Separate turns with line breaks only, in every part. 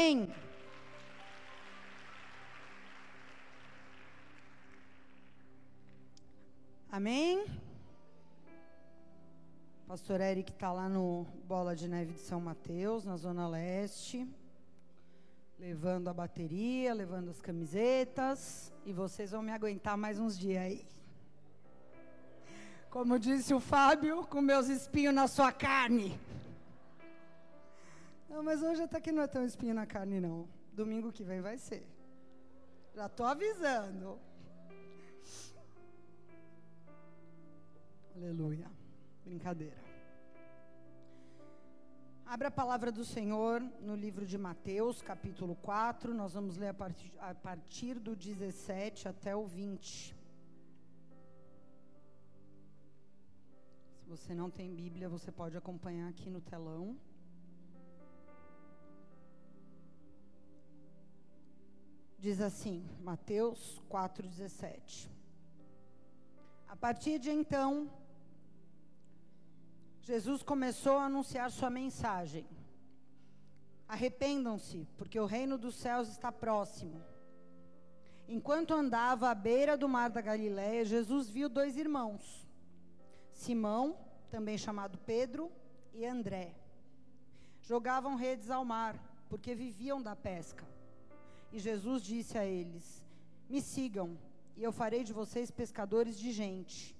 Amém. Amém? Pastor Eric está lá no Bola de Neve de São Mateus, na Zona Leste, levando a bateria, levando as camisetas, e vocês vão me aguentar mais uns dias aí. Como disse o Fábio, com meus espinhos na sua carne. Não, mas hoje até que não é tão espinho na carne, não. Domingo que vem vai ser. Já estou avisando. Aleluia. Brincadeira. Abra a palavra do Senhor no livro de Mateus, capítulo 4. Nós vamos ler a partir, a partir do 17 até o 20. Se você não tem Bíblia, você pode acompanhar aqui no telão. Diz assim, Mateus 4,17. A partir de então, Jesus começou a anunciar sua mensagem. Arrependam-se, porque o reino dos céus está próximo. Enquanto andava à beira do mar da Galiléia, Jesus viu dois irmãos, Simão, também chamado Pedro, e André. Jogavam redes ao mar, porque viviam da pesca. E Jesus disse a eles: Me sigam, e eu farei de vocês pescadores de gente.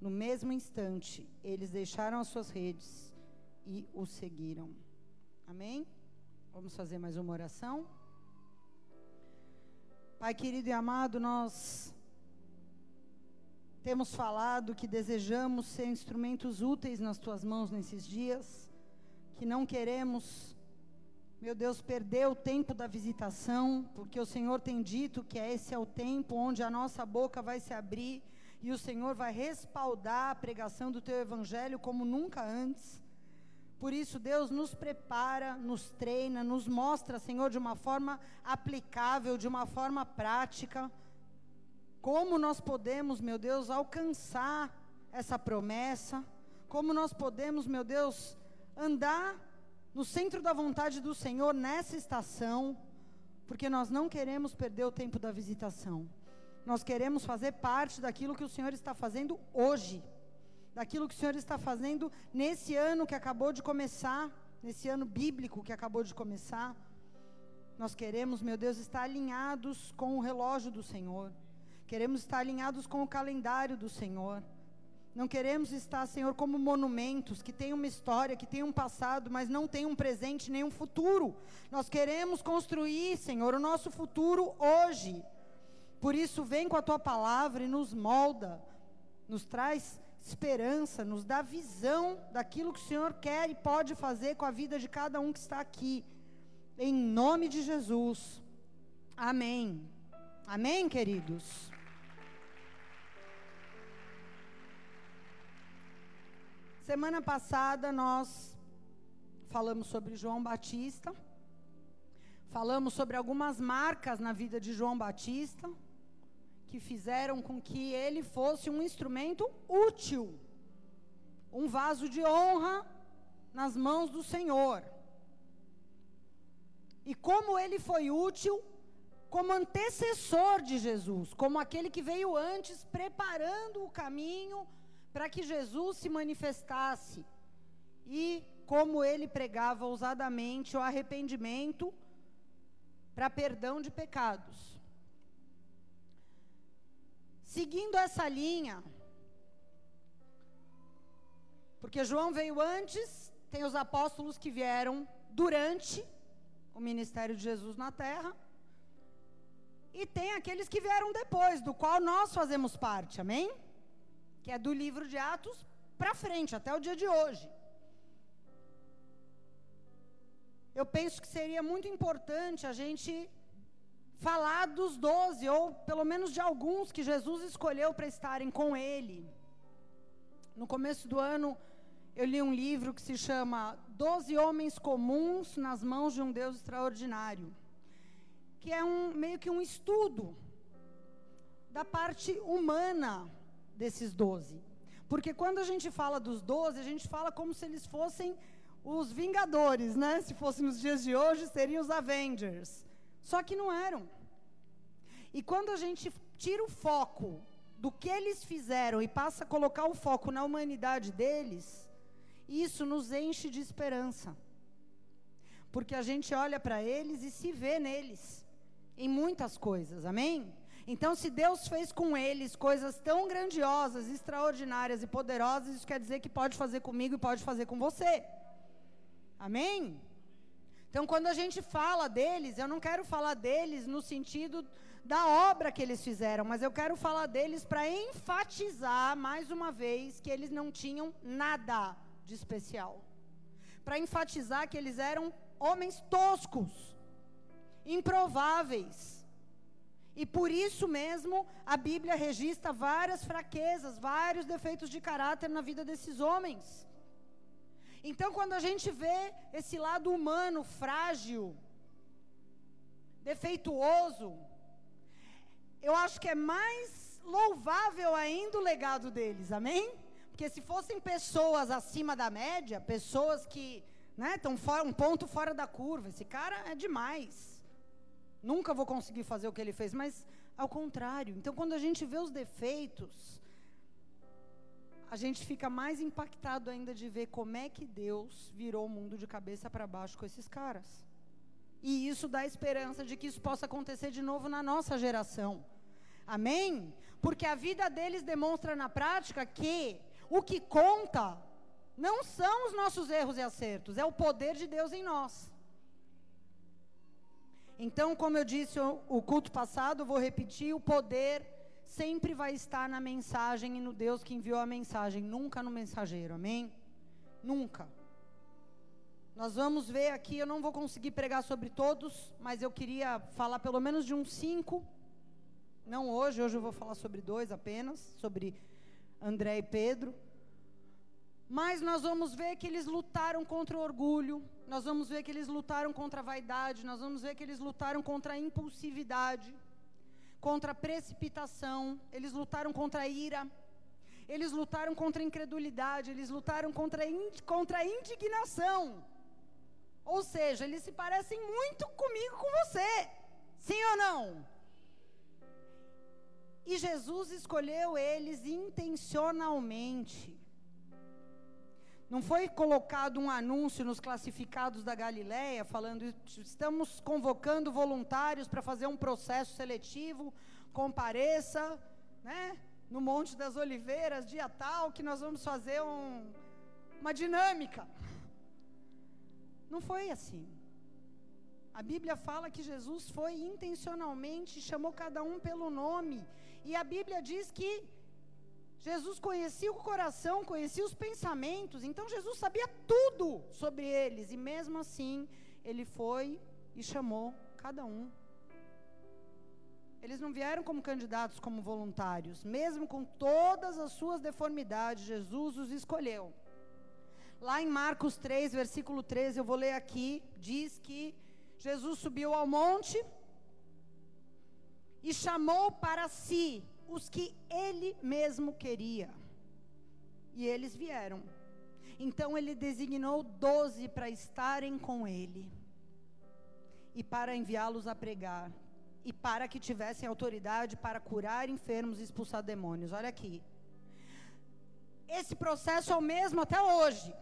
No mesmo instante, eles deixaram as suas redes e o seguiram. Amém? Vamos fazer mais uma oração? Pai querido e amado, nós temos falado que desejamos ser instrumentos úteis nas tuas mãos nesses dias, que não queremos meu Deus, perdeu o tempo da visitação, porque o Senhor tem dito que esse é o tempo onde a nossa boca vai se abrir e o Senhor vai respaldar a pregação do teu evangelho como nunca antes. Por isso, Deus nos prepara, nos treina, nos mostra, Senhor, de uma forma aplicável, de uma forma prática, como nós podemos, meu Deus, alcançar essa promessa, como nós podemos, meu Deus, andar no centro da vontade do Senhor nessa estação, porque nós não queremos perder o tempo da visitação. Nós queremos fazer parte daquilo que o Senhor está fazendo hoje, daquilo que o Senhor está fazendo nesse ano que acabou de começar, nesse ano bíblico que acabou de começar. Nós queremos, meu Deus, estar alinhados com o relógio do Senhor. Queremos estar alinhados com o calendário do Senhor. Não queremos estar, Senhor, como monumentos que têm uma história, que têm um passado, mas não têm um presente nem um futuro. Nós queremos construir, Senhor, o nosso futuro hoje. Por isso, vem com a tua palavra e nos molda, nos traz esperança, nos dá visão daquilo que o Senhor quer e pode fazer com a vida de cada um que está aqui. Em nome de Jesus. Amém. Amém, queridos. Semana passada nós falamos sobre João Batista, falamos sobre algumas marcas na vida de João Batista que fizeram com que ele fosse um instrumento útil, um vaso de honra nas mãos do Senhor. E como ele foi útil como antecessor de Jesus, como aquele que veio antes preparando o caminho para que Jesus se manifestasse e como ele pregava ousadamente o arrependimento para perdão de pecados. Seguindo essa linha, porque João veio antes, tem os apóstolos que vieram durante o ministério de Jesus na terra, e tem aqueles que vieram depois, do qual nós fazemos parte, amém? Que é do livro de Atos para frente, até o dia de hoje. Eu penso que seria muito importante a gente falar dos doze, ou pelo menos de alguns que Jesus escolheu para estarem com Ele. No começo do ano, eu li um livro que se chama Doze Homens Comuns nas Mãos de um Deus Extraordinário, que é um, meio que um estudo da parte humana desses doze. Porque quando a gente fala dos doze, a gente fala como se eles fossem os Vingadores, né? Se fosse nos dias de hoje, seriam os Avengers. Só que não eram. E quando a gente tira o foco do que eles fizeram e passa a colocar o foco na humanidade deles, isso nos enche de esperança. Porque a gente olha para eles e se vê neles, em muitas coisas, amém? Então, se Deus fez com eles coisas tão grandiosas, extraordinárias e poderosas, isso quer dizer que pode fazer comigo e pode fazer com você. Amém? Então, quando a gente fala deles, eu não quero falar deles no sentido da obra que eles fizeram, mas eu quero falar deles para enfatizar mais uma vez que eles não tinham nada de especial. Para enfatizar que eles eram homens toscos, improváveis e por isso mesmo, a Bíblia registra várias fraquezas, vários defeitos de caráter na vida desses homens. Então, quando a gente vê esse lado humano frágil, defeituoso, eu acho que é mais louvável ainda o legado deles, amém? Porque se fossem pessoas acima da média, pessoas que estão né, um ponto fora da curva, esse cara é demais. Nunca vou conseguir fazer o que ele fez, mas ao contrário. Então, quando a gente vê os defeitos, a gente fica mais impactado ainda de ver como é que Deus virou o mundo de cabeça para baixo com esses caras. E isso dá esperança de que isso possa acontecer de novo na nossa geração. Amém? Porque a vida deles demonstra na prática que o que conta não são os nossos erros e acertos, é o poder de Deus em nós. Então, como eu disse o, culto passado, vou repetir: o poder sempre vai estar na mensagem e no Deus que enviou a mensagem, nunca no mensageiro, amém? Nunca. Nós vamos ver aqui, eu não vou conseguir pregar sobre todos, mas eu queria falar pelo menos de uns cinco. Não hoje, hoje eu vou falar sobre dois apenas, sobre André e Pedro. Mas nós vamos ver que eles lutaram contra o orgulho, nós vamos ver que eles lutaram contra a vaidade, nós vamos ver que eles lutaram contra a impulsividade, contra a precipitação, eles lutaram contra a ira, eles lutaram contra a incredulidade, eles lutaram contra a, contra a indignação. Ou seja, eles se parecem muito comigo, com você. Sim ou não? E Jesus escolheu eles intencionalmente. Não foi colocado um anúncio nos classificados da Galileia falando estamos convocando voluntários para fazer um processo seletivo, compareça, né, no Monte das Oliveiras, dia tal, que nós vamos fazer um, uma dinâmica. Não foi assim. A Bíblia fala que Jesus foi intencionalmente, chamou cada um pelo nome. E a Bíblia diz que Jesus conhecia o coração, conhecia os pensamentos, então Jesus sabia tudo sobre eles, e mesmo assim, ele foi e chamou cada um. Eles não vieram como candidatos, como voluntários, mesmo com todas as suas deformidades, Jesus os escolheu. Lá em Marcos 3, versículo 13, eu vou ler aqui, diz que Jesus subiu ao monte e chamou para si os que ele mesmo queria. E eles vieram. Então ele designou doze para estarem com ele. E para enviá-los a pregar. E para que tivessem autoridade para curar enfermos e expulsar demônios. Olha aqui. Esse processo é o mesmo até hoje.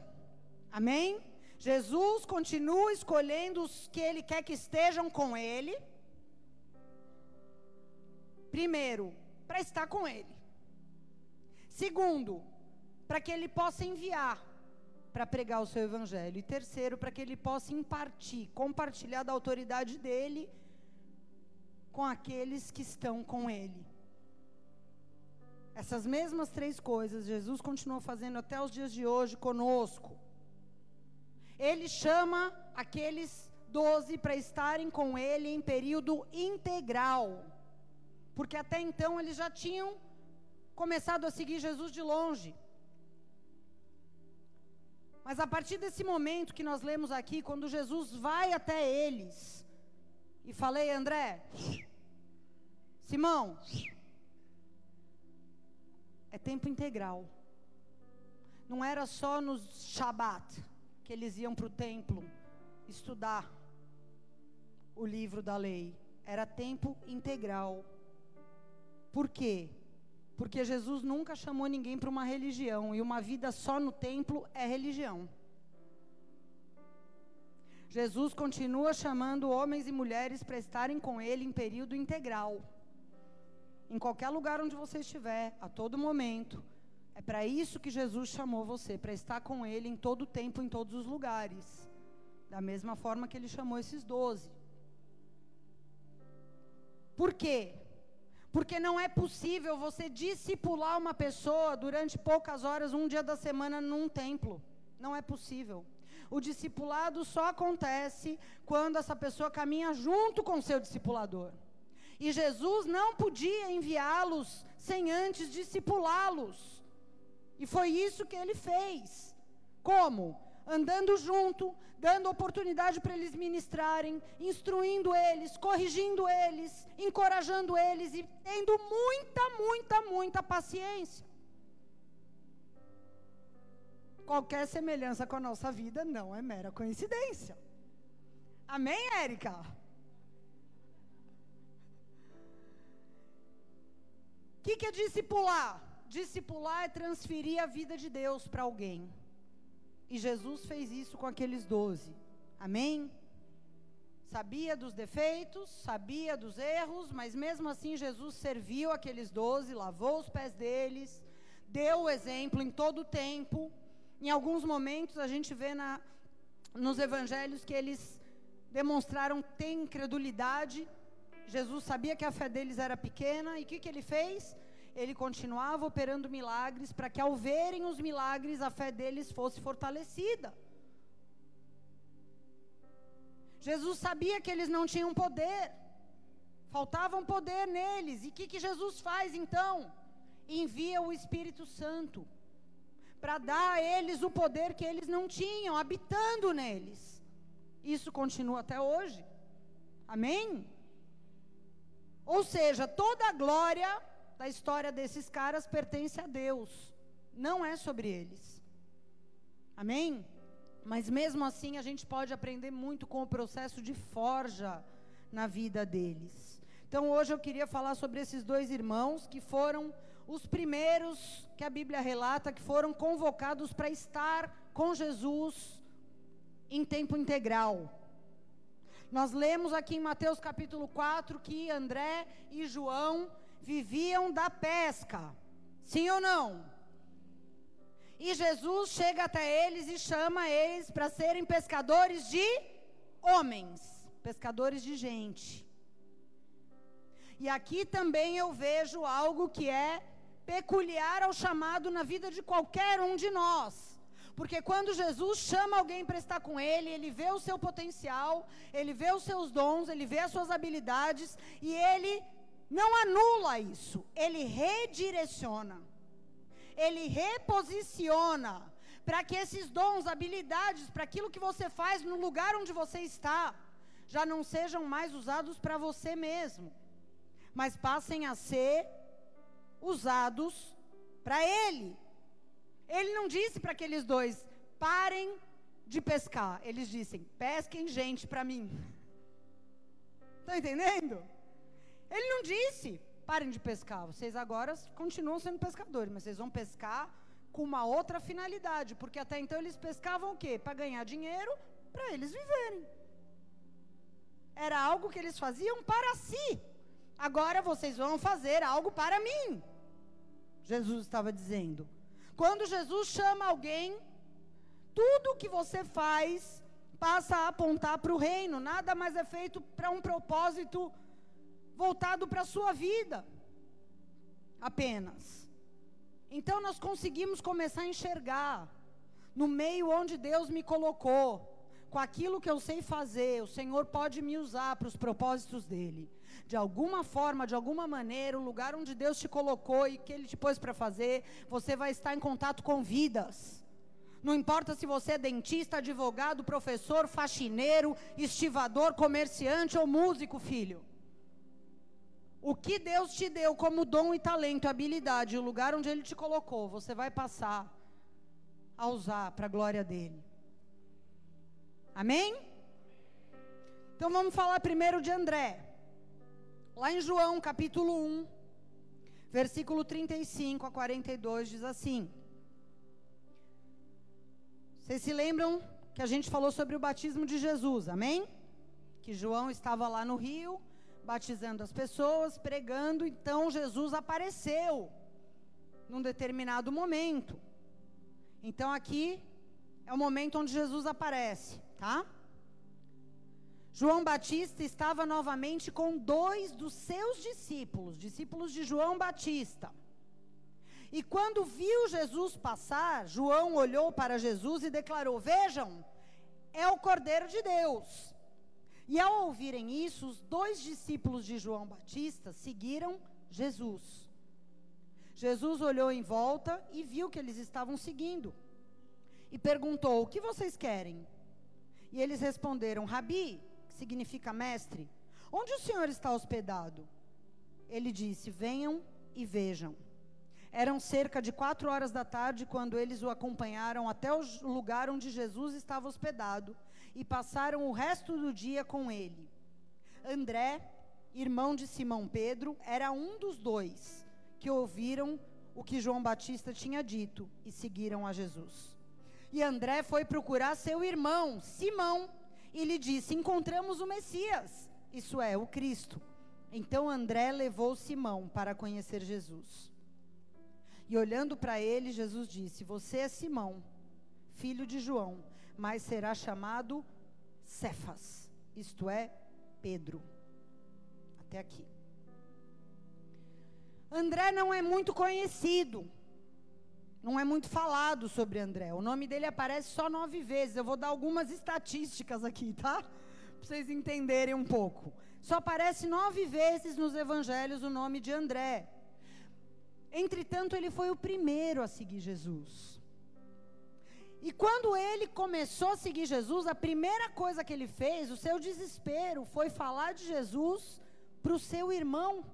Amém? Jesus continua escolhendo os que ele quer que estejam com ele. Primeiro, para estar com Ele. Segundo, para que Ele possa enviar para pregar o seu Evangelho. E terceiro, para que Ele possa impartir, compartilhar da autoridade dele com aqueles que estão com Ele. Essas mesmas três coisas Jesus continuou fazendo até os dias de hoje conosco. Ele chama aqueles doze para estarem com Ele em período integral porque até então eles já tinham começado a seguir Jesus de longe. Mas a partir desse momento que nós lemos aqui, quando Jesus vai até eles, e falei, André, Simão, é tempo integral. Não era só nos Shabat, que eles iam para o templo estudar o livro da lei. Era tempo integral. Por quê? Porque Jesus nunca chamou ninguém para uma religião e uma vida só no templo é religião. Jesus continua chamando homens e mulheres para estarem com Ele em período integral. Em qualquer lugar onde você estiver, a todo momento. É para isso que Jesus chamou você, para estar com Ele em todo tempo, em todos os lugares. Da mesma forma que Ele chamou esses doze. Por quê? Porque não é possível você discipular uma pessoa durante poucas horas, um dia da semana, num templo. Não é possível. O discipulado só acontece quando essa pessoa caminha junto com seu discipulador. E Jesus não podia enviá-los sem antes discipulá-los. E foi isso que ele fez. Como? Andando junto, dando oportunidade para eles ministrarem, instruindo eles, corrigindo eles, encorajando eles e tendo muita, muita, muita paciência. Qualquer semelhança com a nossa vida não é mera coincidência. Amém, Érica? O que, que é discipular? Discipular é transferir a vida de Deus para alguém. E Jesus fez isso com aqueles doze. Amém? Sabia dos defeitos, sabia dos erros, mas mesmo assim Jesus serviu aqueles doze, lavou os pés deles, deu o exemplo em todo o tempo. Em alguns momentos a gente vê na, nos evangelhos que eles demonstraram ter incredulidade. Jesus sabia que a fé deles era pequena e o que, que ele fez? Ele continuava operando milagres para que, ao verem os milagres, a fé deles fosse fortalecida. Jesus sabia que eles não tinham poder, faltava um poder neles. E o que, que Jesus faz então? Envia o Espírito Santo para dar a eles o poder que eles não tinham, habitando neles. Isso continua até hoje. Amém? Ou seja, toda a glória da história desses caras pertence a Deus, não é sobre eles. Amém? Mas mesmo assim a gente pode aprender muito com o processo de forja na vida deles. Então hoje eu queria falar sobre esses dois irmãos que foram os primeiros que a Bíblia relata que foram convocados para estar com Jesus em tempo integral. Nós lemos aqui em Mateus capítulo 4 que André e João viviam da pesca. Sim ou não? E Jesus chega até eles e chama eles para serem pescadores de homens, pescadores de gente. E aqui também eu vejo algo que é peculiar ao chamado na vida de qualquer um de nós. Porque quando Jesus chama alguém para estar com ele, ele vê o seu potencial, ele vê os seus dons, ele vê as suas habilidades e ele não anula isso, ele redireciona, ele reposiciona para que esses dons, habilidades, para aquilo que você faz no lugar onde você está, já não sejam mais usados para você mesmo, mas passem a ser usados para ele. Ele não disse para aqueles dois: parem de pescar. Eles dizem: pesquem gente para mim. Estão tá entendendo? Ele não disse, parem de pescar, vocês agora continuam sendo pescadores, mas vocês vão pescar com uma outra finalidade, porque até então eles pescavam o quê? Para ganhar dinheiro, para eles viverem. Era algo que eles faziam para si. Agora vocês vão fazer algo para mim. Jesus estava dizendo. Quando Jesus chama alguém, tudo que você faz passa a apontar para o reino, nada mais é feito para um propósito voltado para a sua vida. Apenas. Então nós conseguimos começar a enxergar no meio onde Deus me colocou, com aquilo que eu sei fazer, o Senhor pode me usar para os propósitos dele. De alguma forma, de alguma maneira, o lugar onde Deus te colocou e que Ele te pôs para fazer, você vai estar em contato com vidas. Não importa se você é dentista, advogado, professor, faxineiro, estivador, comerciante ou músico, filho. O que Deus te deu como dom e talento, habilidade, o lugar onde Ele te colocou, você vai passar a usar para a glória dele. Amém? Então vamos falar primeiro de André. Lá em João, capítulo 1, versículo 35 a 42, diz assim: Vocês se lembram que a gente falou sobre o batismo de Jesus, amém? Que João estava lá no rio, batizando as pessoas, pregando, então Jesus apareceu num determinado momento. Então aqui é o momento onde Jesus aparece, tá? João Batista estava novamente com dois dos seus discípulos, discípulos de João Batista. E quando viu Jesus passar, João olhou para Jesus e declarou: Vejam, é o Cordeiro de Deus. E ao ouvirem isso, os dois discípulos de João Batista seguiram Jesus. Jesus olhou em volta e viu que eles estavam seguindo. E perguntou: O que vocês querem? E eles responderam: Rabi, significa mestre, onde o senhor está hospedado? Ele disse: Venham e vejam. Eram cerca de quatro horas da tarde quando eles o acompanharam até o lugar onde Jesus estava hospedado e passaram o resto do dia com ele. André, irmão de Simão Pedro, era um dos dois que ouviram o que João Batista tinha dito e seguiram a Jesus. E André foi procurar seu irmão, Simão, e lhe disse: Encontramos o Messias, isso é, o Cristo. Então André levou Simão para conhecer Jesus. E olhando para ele, Jesus disse: Você é Simão, filho de João, mas será chamado Cefas, isto é, Pedro. Até aqui. André não é muito conhecido, não é muito falado sobre André. O nome dele aparece só nove vezes. Eu vou dar algumas estatísticas aqui, tá? Para vocês entenderem um pouco. Só aparece nove vezes nos evangelhos o nome de André. Entretanto, ele foi o primeiro a seguir Jesus. E quando ele começou a seguir Jesus, a primeira coisa que ele fez, o seu desespero, foi falar de Jesus para o seu irmão,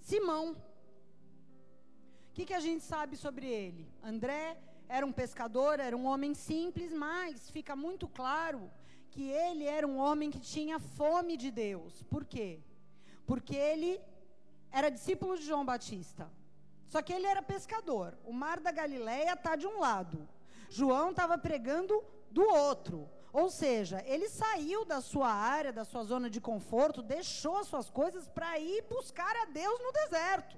Simão. O que, que a gente sabe sobre ele? André era um pescador, era um homem simples, mas fica muito claro que ele era um homem que tinha fome de Deus. Por quê? Porque ele era discípulo de João Batista. Só que ele era pescador. O mar da Galileia está de um lado. João estava pregando do outro. Ou seja, ele saiu da sua área, da sua zona de conforto, deixou as suas coisas para ir buscar a Deus no deserto.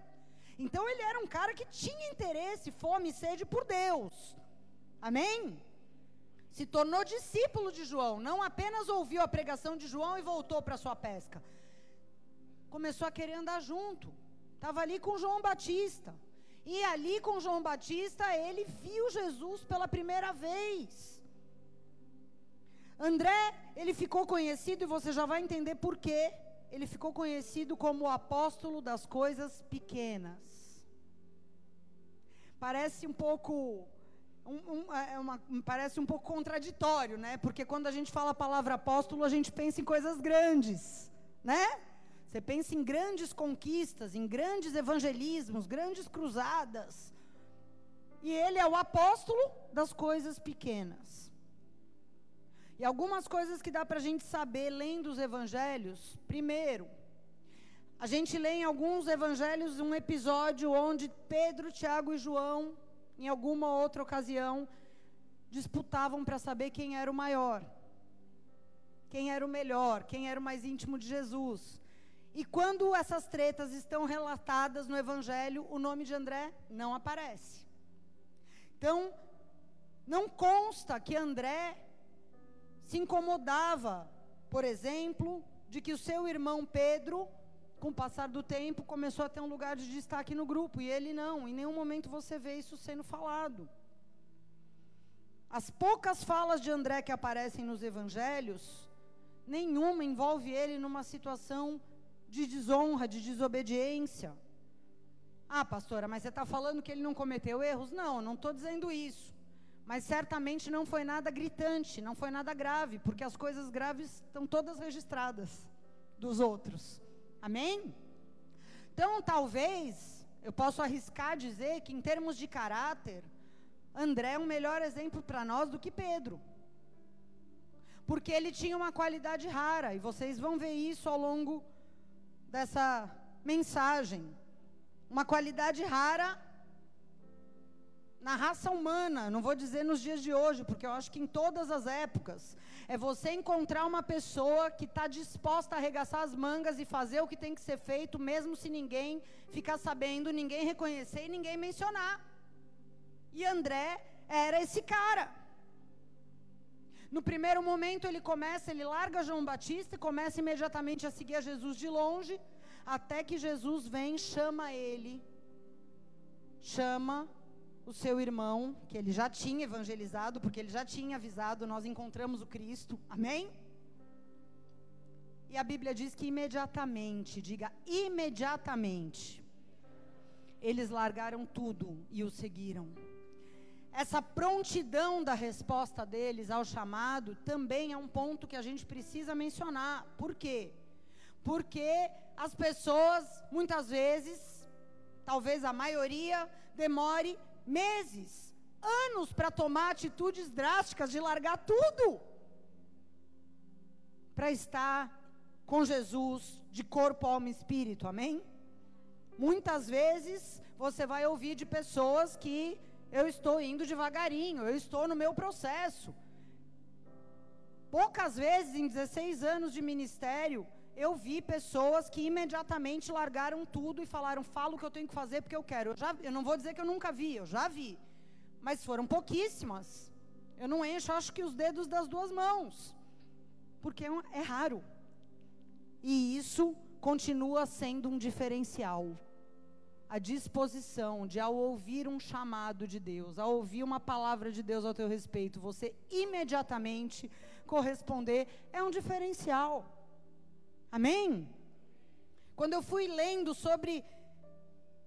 Então ele era um cara que tinha interesse, fome e sede por Deus. Amém? Se tornou discípulo de João, não apenas ouviu a pregação de João e voltou para sua pesca. Começou a querer andar junto. Estava ali com João Batista. E ali com João Batista, ele viu Jesus pela primeira vez. André, ele ficou conhecido e você já vai entender por quê ele ficou conhecido como o apóstolo das coisas pequenas. Parece um pouco um, um, é uma, parece um pouco contraditório, né? Porque quando a gente fala a palavra apóstolo, a gente pensa em coisas grandes, né? Você pensa em grandes conquistas, em grandes evangelismos, grandes cruzadas. E ele é o apóstolo das coisas pequenas. E algumas coisas que dá para a gente saber lendo os evangelhos. Primeiro, a gente lê em alguns evangelhos um episódio onde Pedro, Tiago e João, em alguma outra ocasião, disputavam para saber quem era o maior, quem era o melhor, quem era o mais íntimo de Jesus. E quando essas tretas estão relatadas no evangelho, o nome de André não aparece. Então, não consta que André se incomodava, por exemplo, de que o seu irmão Pedro, com o passar do tempo, começou a ter um lugar de destaque no grupo, e ele não. Em nenhum momento você vê isso sendo falado. As poucas falas de André que aparecem nos evangelhos, nenhuma envolve ele numa situação de desonra, de desobediência. Ah, pastora, mas você está falando que ele não cometeu erros? Não, não estou dizendo isso. Mas certamente não foi nada gritante, não foi nada grave, porque as coisas graves estão todas registradas dos outros. Amém? Então, talvez, eu posso arriscar dizer que, em termos de caráter, André é um melhor exemplo para nós do que Pedro. Porque ele tinha uma qualidade rara, e vocês vão ver isso ao longo dessa mensagem. Uma qualidade rara na raça humana, não vou dizer nos dias de hoje, porque eu acho que em todas as épocas, é você encontrar uma pessoa que está disposta a arregaçar as mangas e fazer o que tem que ser feito, mesmo se ninguém ficar sabendo, ninguém reconhecer e ninguém mencionar. E André era esse cara. No primeiro momento ele começa, ele larga João Batista e começa imediatamente a seguir a Jesus de longe, até que Jesus vem, chama ele, chama o seu irmão, que ele já tinha evangelizado, porque ele já tinha avisado, nós encontramos o Cristo. Amém? E a Bíblia diz que imediatamente, diga imediatamente, eles largaram tudo e o seguiram. Essa prontidão da resposta deles ao chamado também é um ponto que a gente precisa mencionar. Por quê? Porque as pessoas, muitas vezes, talvez a maioria, demore meses, anos para tomar atitudes drásticas de largar tudo para estar com Jesus de corpo, alma e espírito. Amém? Muitas vezes você vai ouvir de pessoas que eu estou indo devagarinho, eu estou no meu processo. Poucas vezes em 16 anos de ministério, eu vi pessoas que imediatamente largaram tudo e falaram: falo o que eu tenho que fazer porque eu quero. Eu, já, eu não vou dizer que eu nunca vi, eu já vi. Mas foram pouquíssimas. Eu não encho, acho que os dedos das duas mãos. Porque é, é raro. E isso continua sendo um diferencial. A disposição de, ao ouvir um chamado de Deus, ao ouvir uma palavra de Deus ao teu respeito, você imediatamente corresponder, é um diferencial. Amém? Quando eu fui lendo sobre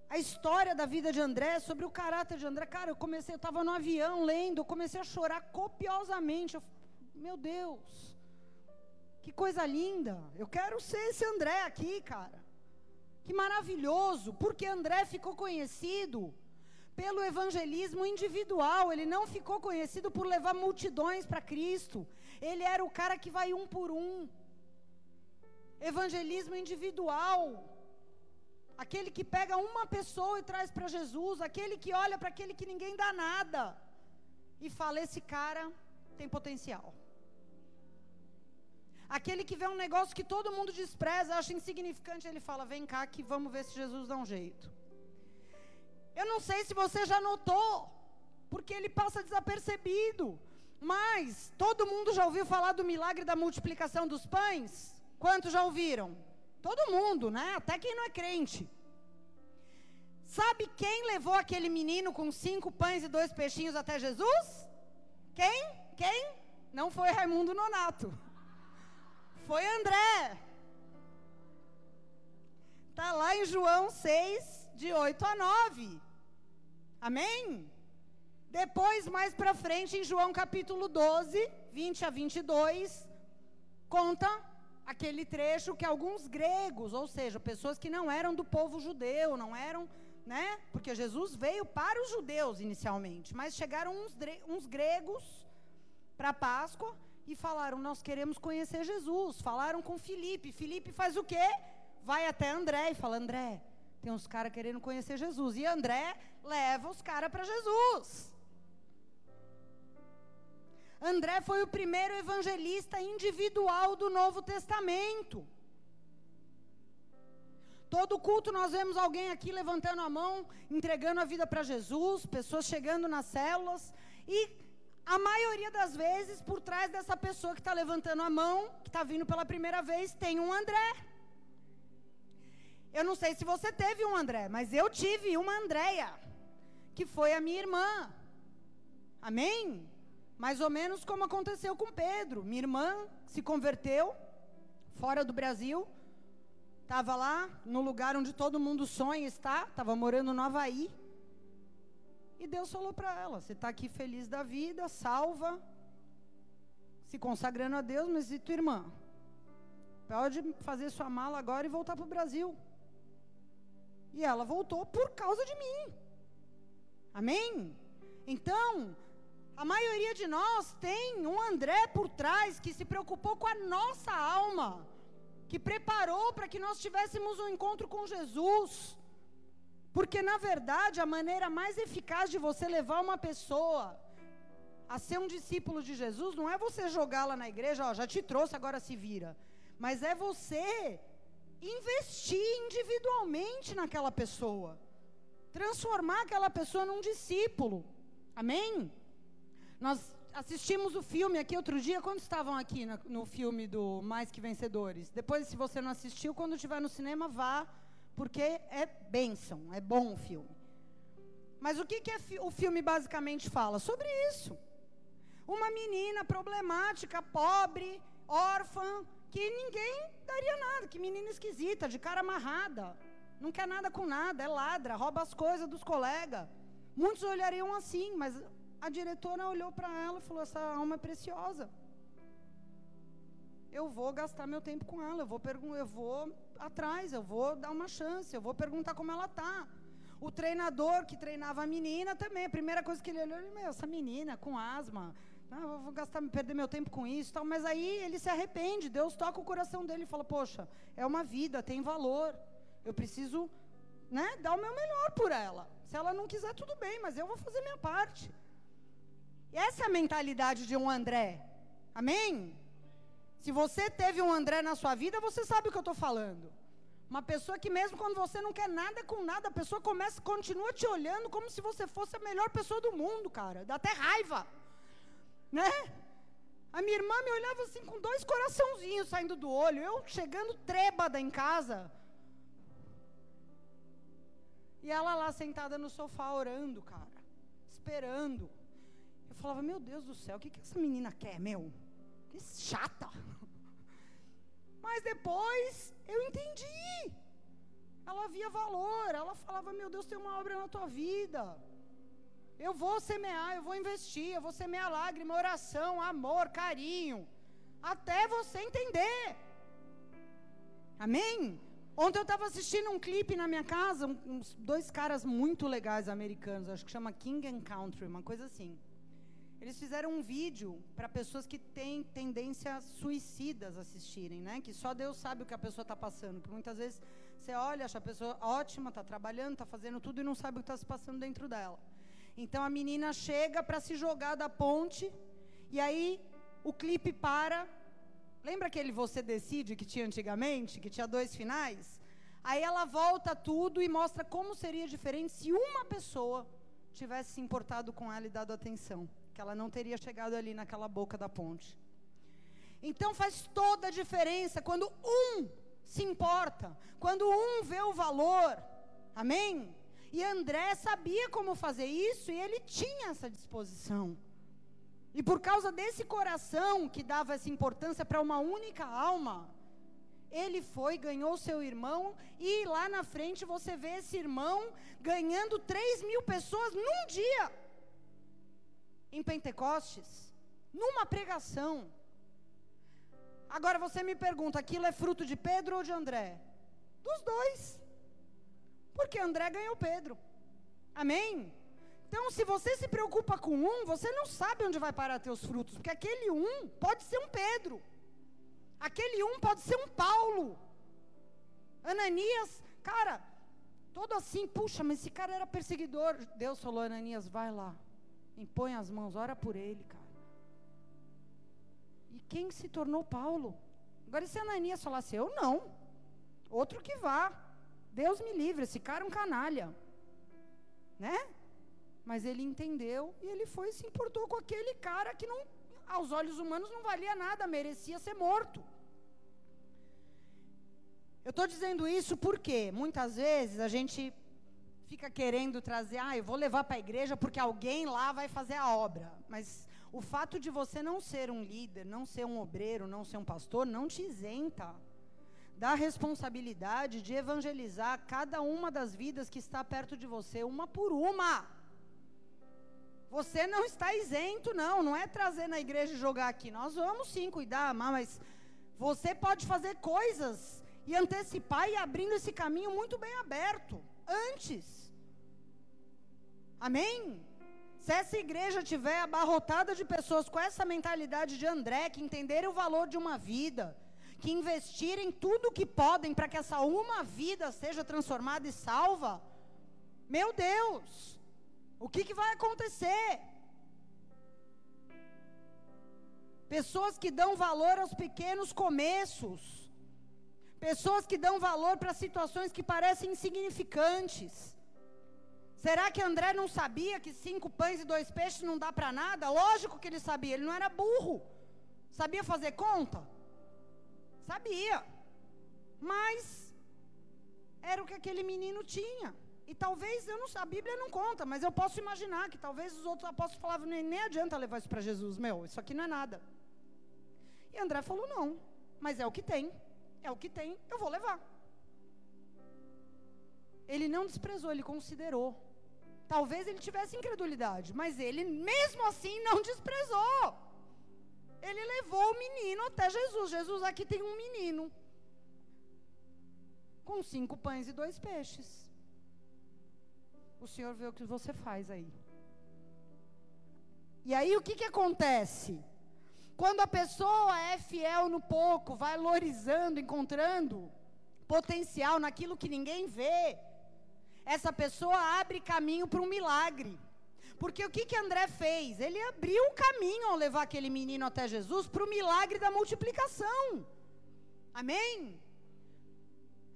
a história da vida de André, sobre o caráter de André, cara, eu comecei, eu estava no avião lendo, eu comecei a chorar copiosamente. Eu, meu Deus, que coisa linda. Eu quero ser esse André aqui, cara. Que maravilhoso, porque André ficou conhecido pelo evangelismo individual, ele não ficou conhecido por levar multidões para Cristo. Ele era o cara que vai um por um. Evangelismo individual. Aquele que pega uma pessoa e traz para Jesus, aquele que olha para aquele que ninguém dá nada e fala: esse cara tem potencial. Aquele que vê um negócio que todo mundo despreza, acha insignificante, ele fala: vem cá que vamos ver se Jesus dá um jeito. Eu não sei se você já notou, porque ele passa desapercebido, mas todo mundo já ouviu falar do milagre da multiplicação dos pães? Quantos já ouviram? Todo mundo, né? Até quem não é crente. Sabe quem levou aquele menino com cinco pães e dois peixinhos até Jesus? Quem? Quem? Não foi Raimundo Nonato. Foi André. Está lá em João 6, de 8 a 9. Amém? Depois, mais para frente, em João capítulo 12, 20 a 22, conta aquele trecho que alguns gregos, ou seja, pessoas que não eram do povo judeu, não eram, né? Porque Jesus veio para os judeus inicialmente, mas chegaram uns, uns gregos para Páscoa e falaram: Nós queremos conhecer Jesus. Falaram com Filipe. Filipe faz o quê? Vai até André e fala: André, tem uns caras querendo conhecer Jesus. E André leva os caras para Jesus. André foi o primeiro evangelista individual do Novo Testamento. Todo culto nós vemos alguém aqui levantando a mão, entregando a vida para Jesus, pessoas chegando nas células, e a maioria das vezes, por trás dessa pessoa que está levantando a mão, que está vindo pela primeira vez, tem um André. Eu não sei se você teve um André, mas eu tive uma Andréia, que foi a minha irmã. Amém? Mais ou menos como aconteceu com Pedro. Minha irmã se converteu fora do Brasil. Estava lá no lugar onde todo mundo sonha estar. Estava morando no Havaí. E Deus falou para ela: Você está aqui feliz da vida, salva, se consagrando a Deus, mas e tua irmã? Pode fazer sua mala agora e voltar para o Brasil. E ela voltou por causa de mim. Amém? Então, A maioria de nós tem um André por trás que se preocupou com a nossa alma, que preparou para que nós tivéssemos um encontro com Jesus. Porque, na verdade, a maneira mais eficaz de você levar uma pessoa a ser um discípulo de Jesus não é você jogá-la na igreja, ó, já te trouxe, agora se vira. Mas é você investir individualmente naquela pessoa. Transformar aquela pessoa num discípulo. Amém? Nós assistimos o filme aqui outro dia, quando estavam aqui no, filme do Mais Que Vencedores. Depois, se você não assistiu, quando estiver no cinema, vá, porque é bênção, é bom o filme. Mas o que, que é, o filme basicamente fala? Sobre isso. Uma menina problemática, pobre, órfã, que ninguém daria nada, que menina esquisita, de cara amarrada, não quer nada com nada, é ladra, rouba as coisas dos colegas. Muitos olhariam assim, mas a diretora olhou para ela e falou: essa alma é preciosa. Eu vou gastar meu tempo com ela, eu vou, eu vou atrás, eu vou dar uma chance, eu vou perguntar como ela está. O treinador que treinava a menina também, a primeira coisa que ele olhou, ele, meu, essa menina com asma, ah, vou gastar, perder meu tempo com isso, tal. Mas aí ele se arrepende. Deus toca o coração dele e fala: Poxa, é uma vida, tem valor. Eu preciso, né, dar o meu melhor por ela. Se ela não quiser, tudo bem, mas eu vou fazer minha parte. E essa é a mentalidade de um André. Amém? Se você teve um André na sua vida, você sabe o que eu estou falando. Uma pessoa que mesmo quando você não quer nada com nada, a pessoa começa, continua te olhando como se você fosse a melhor pessoa do mundo, cara. Dá até raiva né? A minha irmã me olhava assim com dois coraçãozinhos saindo do olho, eu chegando trêbada em casa. E ela lá sentada no sofá orando, cara, esperando. Eu falava, meu Deus do céu, o que, que essa menina quer, meu? Chata. Mas depois eu entendi. Ela via valor, ela falava, meu Deus, tem uma obra na tua vida. Eu vou semear, eu vou investir, eu vou semear lágrima, oração, amor, carinho, até você entender. Amém? Ontem eu estava assistindo um clipe na minha casa, uns dois caras muito legais americanos, acho que chama King and Country, uma coisa assim. Eles fizeram um vídeo para pessoas que têm tendências suicidas assistirem, né? Que só Deus sabe o que a pessoa está passando. Porque muitas vezes você olha, acha a pessoa ótima, está trabalhando, está fazendo tudo e não sabe o que está se passando dentro dela. Então a menina chega para se jogar da ponte e aí o clipe para. Lembra aquele você decide que tinha antigamente, que tinha dois finais? Aí ela volta tudo e mostra como seria diferente se uma pessoa tivesse se importado com ela e dado atenção, que ela não teria chegado ali naquela boca da ponte. Então faz toda a diferença quando um se importa, quando um vê o valor. Amém? E André sabia como fazer isso e ele tinha essa disposição. E por causa desse coração que dava essa importância para uma única alma, ele foi, ganhou seu irmão, e lá na frente você vê esse irmão ganhando 3 mil pessoas num dia, em Pentecostes, numa pregação. Agora você me pergunta: aquilo é fruto de Pedro ou de André? Dos dois. Porque André ganhou Pedro. Amém? Então, se você se preocupa com um, você não sabe onde vai parar teus frutos, porque aquele um pode ser um Pedro. Aquele um pode ser um Paulo. Ananias, cara, todo assim, puxa, mas esse cara era perseguidor. Deus falou: Ananias, vai lá, impõe as mãos, ora por ele, cara. E quem se tornou Paulo? Agora, se Ananias falasse, eu não, outro que vá. Deus me livre, esse cara é um canalha. Né? Mas ele entendeu e ele foi e se importou com aquele cara que não, aos olhos humanos não valia nada, merecia ser morto. Eu estou dizendo isso porque muitas vezes a gente fica querendo trazer, ah, eu vou levar para a igreja porque alguém lá vai fazer a obra. Mas o fato de você não ser um líder, não ser um obreiro, não ser um pastor, não te isenta da responsabilidade de evangelizar cada uma das vidas que está perto de você, uma por uma. Você não está isento, não. Não é trazer na igreja e jogar aqui. Nós vamos sim cuidar, amar, mas você pode fazer coisas e antecipar e abrindo esse caminho muito bem aberto antes. Amém? Se essa igreja tiver abarrotada de pessoas com essa mentalidade de André, que entenderem o valor de uma vida, que investirem tudo o que podem para que essa uma vida seja transformada e salva, meu Deus, o que, que vai acontecer? Pessoas que dão valor aos pequenos começos. Pessoas que dão valor para situações que parecem insignificantes. Será que André não sabia que cinco pães e dois peixes não dá para nada? Lógico que ele sabia, ele não era burro. Sabia fazer conta? Sabia. Mas era o que aquele menino tinha. E talvez, eu não a Bíblia não conta, mas eu posso imaginar que talvez os outros apóstolos falavam, nem, nem adianta levar isso para Jesus, meu, isso aqui não é nada. E André falou, não, mas é o que tem é o que tem, eu vou levar. Ele não desprezou, ele considerou. Talvez ele tivesse incredulidade, mas ele mesmo assim não desprezou. Ele levou o menino até Jesus. Jesus, aqui tem um menino com cinco pães e dois peixes. O Senhor vê o que você faz aí. E aí o que, que acontece? Quando a pessoa é fiel no pouco, valorizando, encontrando potencial naquilo que ninguém vê, essa pessoa abre caminho para um milagre. Porque o que, que André fez? Ele abriu o caminho ao levar aquele menino até Jesus para o milagre da multiplicação. Amém?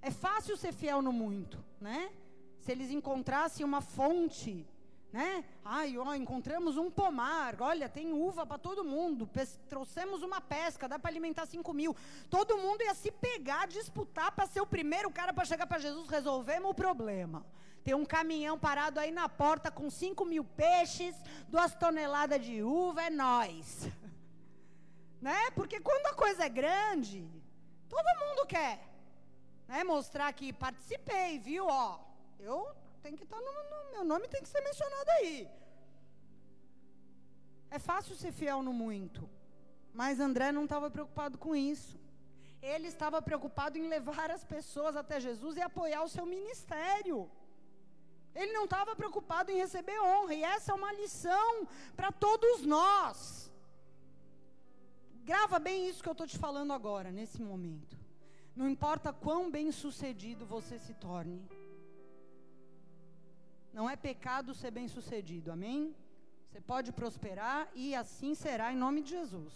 É fácil ser fiel no muito, né? Se eles encontrassem uma fonte né? Ai, ó, encontramos um pomar, olha, tem uva para todo mundo, trouxemos uma pesca, dá para alimentar 5 mil. Todo mundo ia se pegar, disputar para ser o primeiro cara para chegar para Jesus, resolvemos o problema. Tem um caminhão parado aí na porta com 5 mil peixes, duas toneladas de uva, é nós. né? Porque quando a coisa é grande, todo mundo quer né? mostrar que participei, viu? Ó, eu tem que estar tá no, no, meu nome tem que ser mencionado aí. É fácil ser fiel no muito, mas André não estava preocupado com isso. Ele estava preocupado em levar as pessoas até Jesus e apoiar o seu ministério. Ele não estava preocupado em receber honra, e essa é uma lição para todos nós. Grava bem isso que eu estou te falando agora, nesse momento. Não importa quão bem sucedido você se torne, não é pecado ser bem-sucedido, amém? Você pode prosperar e assim será em nome de Jesus.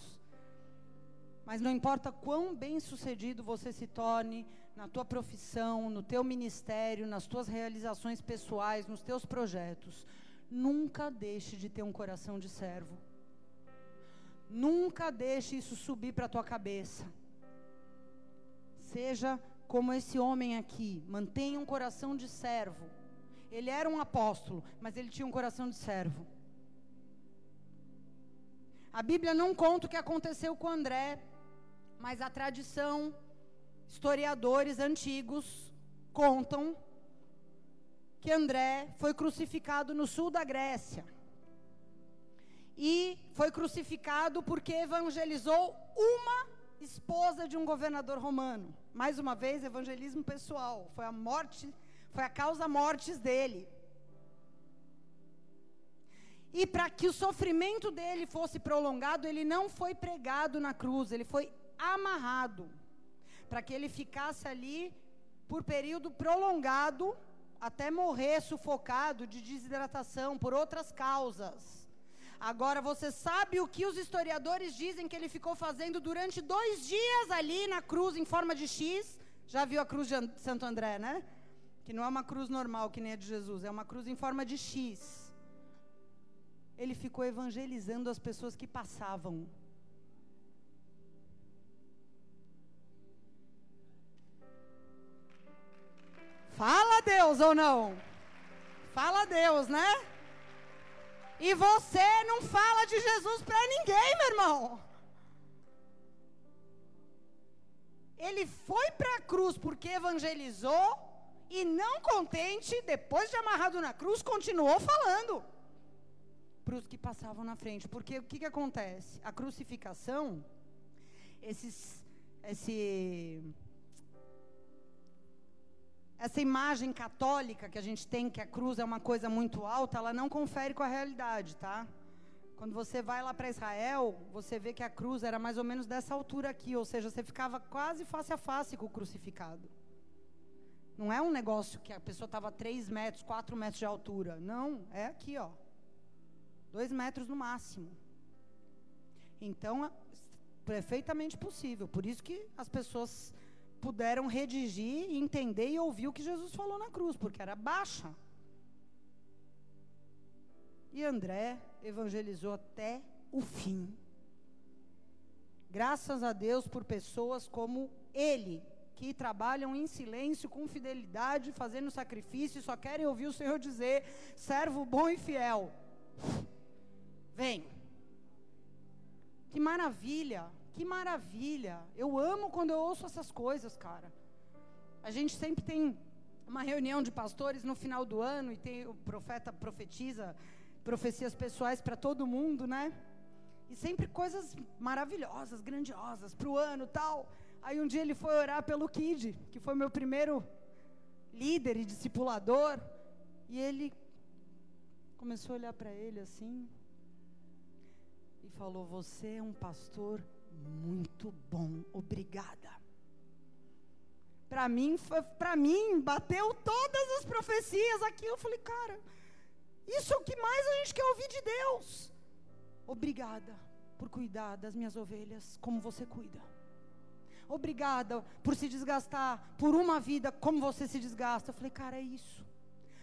Mas não importa quão bem-sucedido você se torne na tua profissão, no teu ministério, nas tuas realizações pessoais, nos teus projetos, nunca deixe de ter um coração de servo. Nunca deixe isso subir para a tua cabeça. Seja como esse homem aqui, mantenha um coração de servo. Ele era um apóstolo, mas ele tinha um coração de servo. A Bíblia não conta o que aconteceu com André, mas a tradição, historiadores antigos contam que André foi crucificado no sul da Grécia. E foi crucificado porque evangelizou uma esposa de um governador romano. Mais uma vez, evangelismo pessoal. Foi a morte foi a causa mortes dele. E para que o sofrimento dele fosse prolongado, ele não foi pregado na cruz, ele foi amarrado. Para que ele ficasse ali por período prolongado, até morrer sufocado de desidratação por outras causas. Agora, você sabe o que os historiadores dizem que ele ficou fazendo durante dois dias ali na cruz em forma de X? Já viu a cruz de Santo André, né? Que não é uma cruz normal que nem a de Jesus, é uma cruz em forma de X. Ele ficou evangelizando as pessoas que passavam. Fala Deus ou não? Fala Deus, né? E você não fala de Jesus para ninguém, meu irmão. Ele foi para a cruz porque evangelizou e não contente, depois de amarrado na cruz, continuou falando para os que passavam na frente. Porque o que, que acontece? A crucificação, esses, esse, essa imagem católica que a gente tem que a cruz é uma coisa muito alta, ela não confere com a realidade, tá? Quando você vai lá para Israel, você vê que a cruz era mais ou menos dessa altura aqui, ou seja, você ficava quase face a face com o crucificado. Não é um negócio que a pessoa estava 3 metros, 4 metros de altura. Não, é aqui, ó. 2 metros no máximo. Então, é perfeitamente possível. Por isso que as pessoas puderam redigir, entender e ouvir o que Jesus falou na cruz, porque era baixa. E André evangelizou até o fim. Graças a Deus por pessoas como ele, que trabalham em silêncio, com fidelidade, fazendo sacrifício, só querem ouvir o Senhor dizer: servo bom e fiel. Vem. Que maravilha, que maravilha. Eu amo quando eu ouço essas coisas, cara. A gente sempre tem uma reunião de pastores no final do ano e tem o profeta profetiza profecias pessoais para todo mundo, né? E sempre coisas maravilhosas, grandiosas para o ano, tal. Aí um dia ele foi orar pelo Kid, que foi meu primeiro líder e discipulador, e ele começou a olhar para ele assim e falou: "Você é um pastor muito bom, obrigada". Para mim, para mim, bateu todas as profecias aqui. Eu falei, cara, isso é o que mais a gente quer ouvir de Deus. Obrigada por cuidar das minhas ovelhas como você cuida. Obrigada por se desgastar por uma vida como você se desgasta. Eu falei, cara, é isso.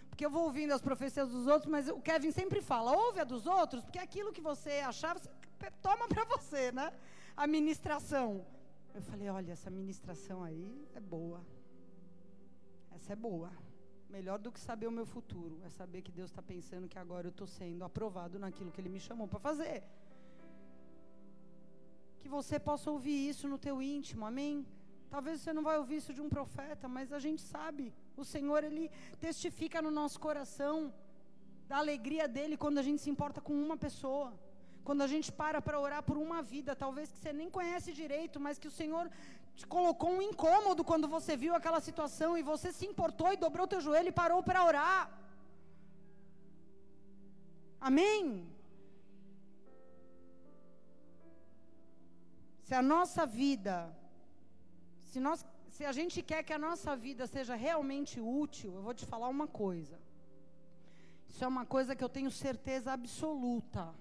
Porque eu vou ouvindo as profecias dos outros, mas o Kevin sempre fala: ouve a dos outros, porque aquilo que você achava, você toma para você, né? A ministração. Eu falei: olha, essa ministração aí é boa. Essa é boa. Melhor do que saber o meu futuro, é saber que Deus está pensando que agora eu estou sendo aprovado naquilo que Ele me chamou para fazer que você possa ouvir isso no teu íntimo, amém? Talvez você não vai ouvir isso de um profeta, mas a gente sabe, o Senhor ele testifica no nosso coração da alegria dele quando a gente se importa com uma pessoa. Quando a gente para para orar por uma vida, talvez que você nem conhece direito, mas que o Senhor te colocou um incômodo quando você viu aquela situação e você se importou e dobrou teu joelho e parou para orar. Amém? Se a nossa vida, se, nós, se a gente quer que a nossa vida seja realmente útil, eu vou te falar uma coisa. Isso é uma coisa que eu tenho certeza absoluta.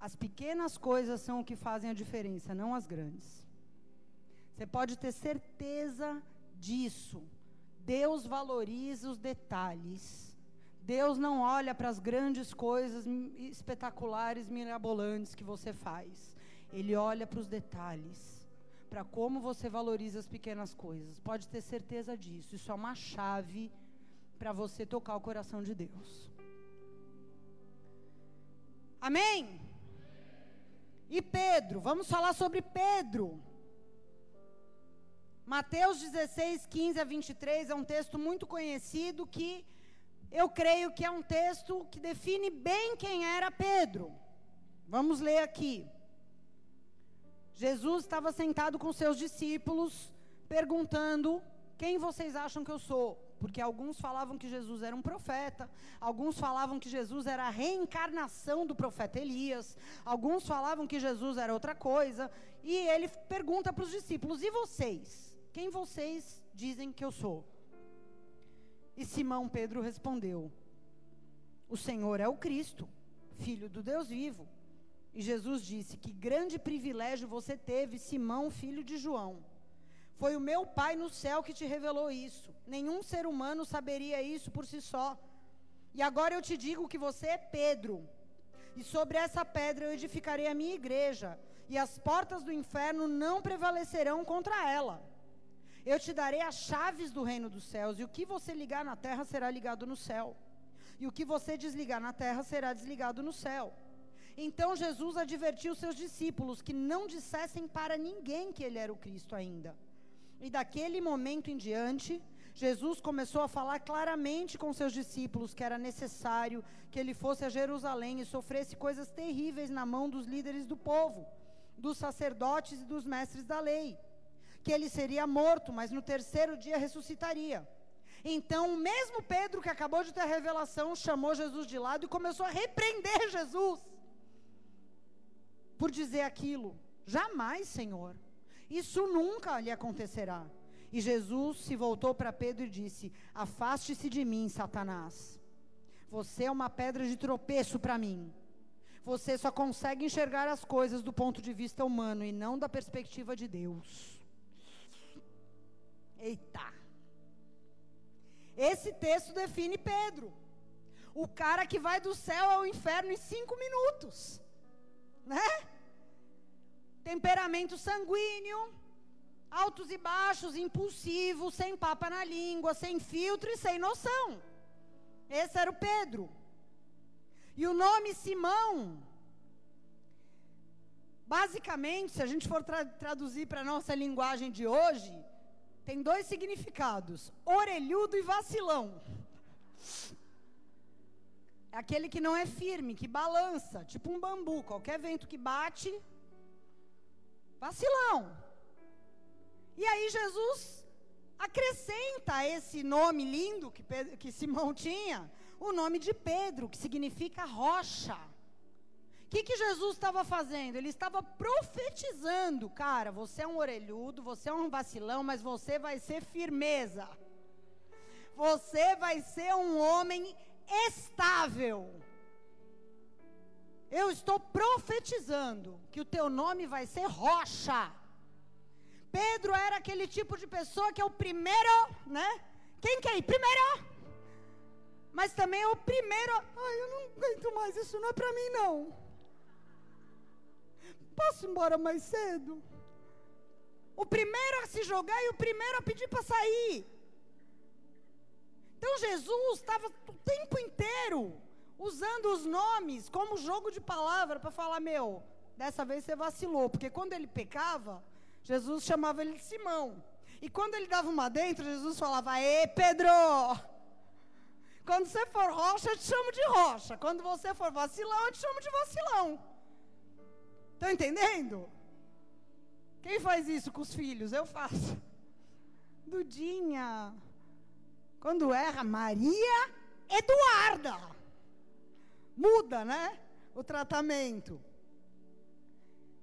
As pequenas coisas são o que fazem a diferença, não as grandes. Você pode ter certeza disso. Deus valoriza os detalhes. Deus não olha para as grandes coisas espetaculares, mirabolantes que você faz. Ele olha para os detalhes, para como você valoriza as pequenas coisas. Pode ter certeza disso. Isso é uma chave para você tocar o coração de Deus. Amém? E Pedro, vamos falar sobre Pedro. Mateus 16, 15 a 23 é um texto muito conhecido que eu creio que é um texto que define bem quem era Pedro. Vamos ler aqui. Jesus estava sentado com seus discípulos, perguntando: Quem vocês acham que eu sou? Porque alguns falavam que Jesus era um profeta, alguns falavam que Jesus era a reencarnação do profeta Elias, alguns falavam que Jesus era outra coisa, e ele pergunta para os discípulos: E vocês? Quem vocês dizem que eu sou? E Simão Pedro respondeu: O Senhor é o Cristo, filho do Deus vivo. E Jesus disse: Que grande privilégio você teve, Simão, filho de João. Foi o meu Pai no céu que te revelou isso. Nenhum ser humano saberia isso por si só. E agora eu te digo que você é Pedro. E sobre essa pedra eu edificarei a minha igreja, e as portas do inferno não prevalecerão contra ela. Eu te darei as chaves do reino dos céus, e o que você ligar na terra será ligado no céu, e o que você desligar na terra será desligado no céu. Então Jesus advertiu seus discípulos que não dissessem para ninguém que ele era o Cristo ainda. E daquele momento em diante, Jesus começou a falar claramente com seus discípulos que era necessário que ele fosse a Jerusalém e sofresse coisas terríveis na mão dos líderes do povo, dos sacerdotes e dos mestres da lei. que ele seria morto, mas no terceiro dia ressuscitaria. Então, o mesmo Pedro que acabou de ter a revelação chamou Jesus de lado e começou a repreender Jesus por dizer aquilo. Jamais, Senhor. Isso nunca lhe acontecerá. E Jesus se voltou para Pedro e disse: Afaste-se de mim, Satanás. Você é uma pedra de tropeço para mim. Você só consegue enxergar as coisas do ponto de vista humano e não da perspectiva de Deus. Eita! Esse texto define Pedro. O cara que vai do céu ao inferno em cinco minutos. Né? Temperamento sanguíneo, altos e baixos, impulsivo, sem papa na língua, sem filtro e sem noção. Esse era o Pedro. E o nome Simão, basicamente, se a gente for tra traduzir para a nossa linguagem de hoje, tem dois significados: orelhudo e vacilão. É aquele que não é firme, que balança, tipo um bambu, qualquer vento que bate, vacilão. E aí Jesus acrescenta a esse nome lindo que, Pedro, que Simão tinha, o nome de Pedro, que significa rocha. O que, que Jesus estava fazendo? Ele estava profetizando, cara, você é um orelhudo, você é um vacilão, mas você vai ser firmeza. Você vai ser um homem estável. Eu estou profetizando que o teu nome vai ser rocha. Pedro era aquele tipo de pessoa que é o primeiro, né? Quem quer ir? Primeiro. Mas também é o primeiro. Ai, eu não aguento mais, isso não é para mim, não. Posso ir embora mais cedo? O primeiro a se jogar e o primeiro a pedir para sair. Então Jesus estava o tempo inteiro usando os nomes como jogo de palavra para falar: meu, dessa vez você vacilou, porque quando ele pecava, Jesus chamava ele de Simão. E quando ele dava uma dentro, Jesus falava: Ê, Pedro! Quando você for rocha, eu te chamo de rocha. Quando você for vacilão, eu te chamo de vacilão. Estão entendendo? Quem faz isso com os filhos? Eu faço. Dudinha. Quando erra, Maria Eduarda. Muda, né? O tratamento.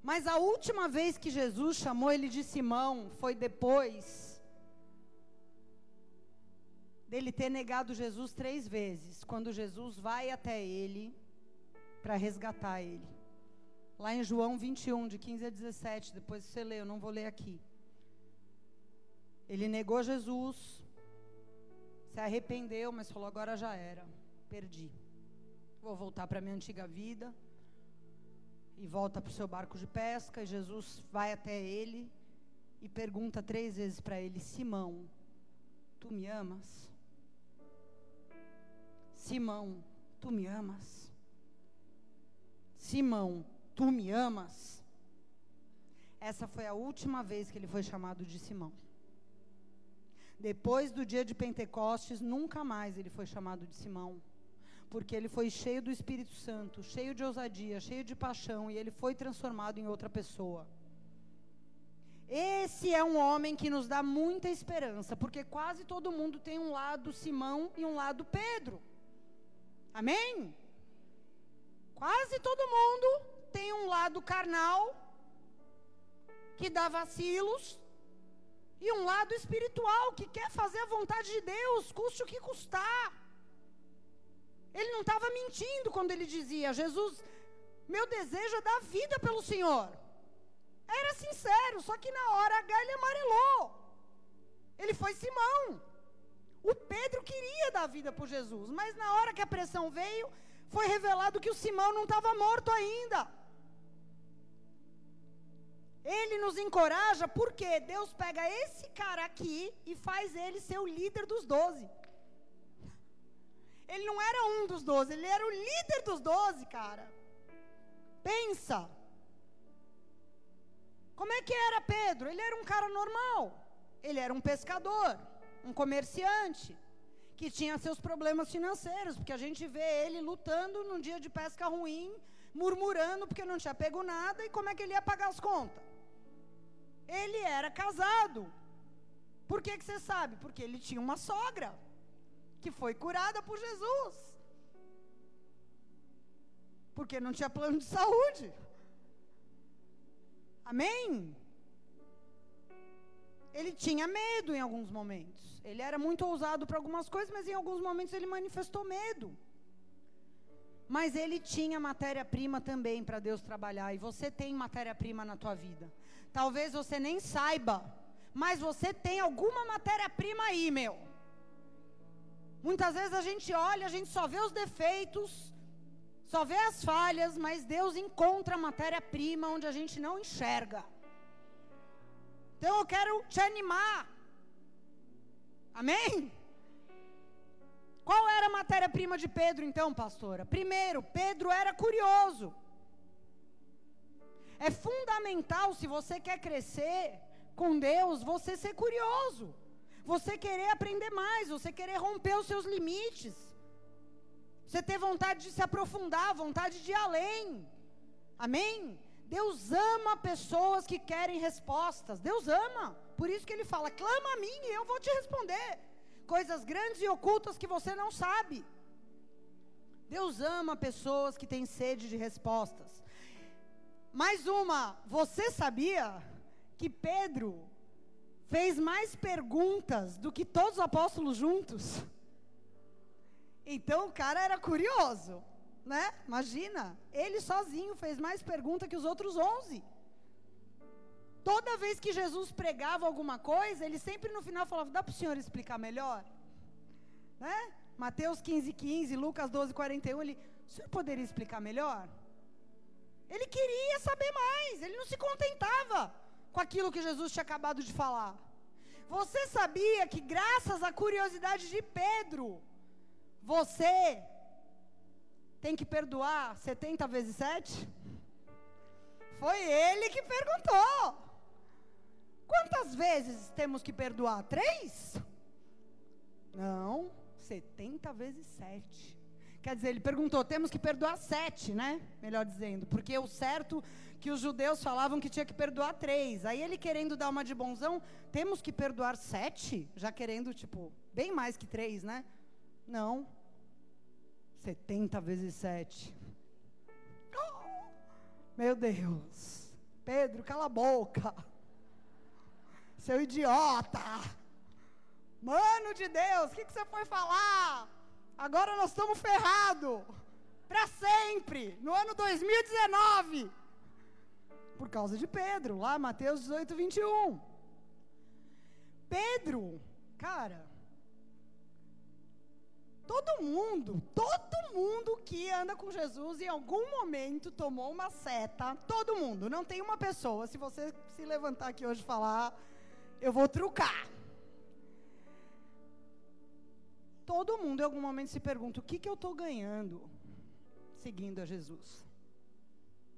Mas a última vez que Jesus chamou ele de Simão foi depois dele ter negado Jesus três vezes, quando Jesus vai até ele para resgatar ele. Lá em João 21, de 15 a 17, depois você lê, eu não vou ler aqui. Ele negou Jesus, se arrependeu, mas falou: agora já era, perdi. Vou voltar para minha antiga vida e volta para o seu barco de pesca. E Jesus vai até ele e pergunta três vezes para ele: Simão, tu me amas? Simão, tu me amas? Simão, tu me amas? Essa foi a última vez que ele foi chamado de Simão. Depois do dia de Pentecostes, nunca mais ele foi chamado de Simão porque ele foi cheio do Espírito Santo, cheio de ousadia, cheio de paixão, e ele foi transformado em outra pessoa. Esse é um homem que nos dá muita esperança, porque quase todo mundo tem um lado Simão e um lado Pedro. Amém? Quase todo mundo tem um lado carnal, que dá vacilos, e um lado espiritual, que quer fazer a vontade de Deus, custe o que custar. Ele não estava mentindo quando ele dizia: Jesus, meu desejo é dar vida pelo Senhor. Era sincero, só que na hora H ele amarelou. Ele foi Simão. O Pedro queria dar vida por Jesus, mas na hora que a pressão veio, foi revelado que o Simão não estava morto ainda. Ele nos encoraja porque Deus pega esse cara aqui e faz ele ser o líder dos doze. Ele não era um dos doze, ele era o líder dos doze, cara. Pensa. Como é que era Pedro? Ele era um cara normal. Ele era um pescador, um comerciante, que tinha seus problemas financeiros, porque a gente vê ele lutando num dia de pesca ruim, murmurando porque não tinha pego nada, e como é que ele ia pagar as contas? Ele era casado. Por que, que você sabe? Porque ele tinha uma sogra que foi curada por Jesus. Porque não tinha plano de saúde. Amém? Ele tinha medo em alguns momentos. Ele era muito ousado para algumas coisas, mas em alguns momentos ele manifestou medo. Mas ele tinha matéria-prima também para Deus trabalhar. E você tem matéria-prima na tua vida. Talvez você nem saiba, mas você tem alguma matéria-prima aí, meu. Muitas vezes a gente olha, a gente só vê os defeitos, só vê as falhas, mas Deus encontra matéria-prima onde a gente não enxerga. Então eu quero te animar. Amém? Qual era a matéria-prima de Pedro, então, pastora? Primeiro, Pedro era curioso. É fundamental, se você quer crescer com Deus, você ser curioso. Você querer aprender mais, você querer romper os seus limites. Você ter vontade de se aprofundar, vontade de ir além. Amém? Deus ama pessoas que querem respostas. Deus ama. Por isso que ele fala: clama a mim e eu vou te responder. Coisas grandes e ocultas que você não sabe. Deus ama pessoas que têm sede de respostas. Mais uma, você sabia que Pedro fez mais perguntas do que todos os apóstolos juntos? Então o cara era curioso, né? Imagina, ele sozinho fez mais perguntas que os outros onze. Toda vez que Jesus pregava alguma coisa, ele sempre no final falava: dá para o senhor explicar melhor? Né? Mateus 15, 15, Lucas 12, 41, ele, o senhor poderia explicar melhor? Ele queria saber mais, ele não se contentava com aquilo que Jesus tinha acabado de falar. Você sabia que graças à curiosidade de Pedro, você tem que perdoar 70 vezes 7? Foi ele que perguntou. Quantas vezes temos que perdoar? Três? Não, 70 vezes 7. Quer dizer, ele perguntou, temos que perdoar sete, né? Melhor dizendo, porque o certo que os judeus falavam que tinha que perdoar três. Aí ele querendo dar uma de bonzão, temos que perdoar sete? Já querendo, tipo, bem mais que três, né? Não. 70 vezes 7. Oh, meu Deus. Pedro, cala a boca. Seu idiota. Mano de Deus, o que, que você foi falar? Agora nós estamos ferrados. Para sempre. No ano 2019. Por causa de Pedro, lá Mateus 18, 21. Pedro, cara, Todo mundo, todo mundo que anda com Jesus em algum momento tomou uma seta. Todo mundo. Não tem uma pessoa. Se você se levantar aqui hoje e falar, eu vou trucar. Todo mundo em algum momento se pergunta: o que, que eu estou ganhando seguindo a Jesus?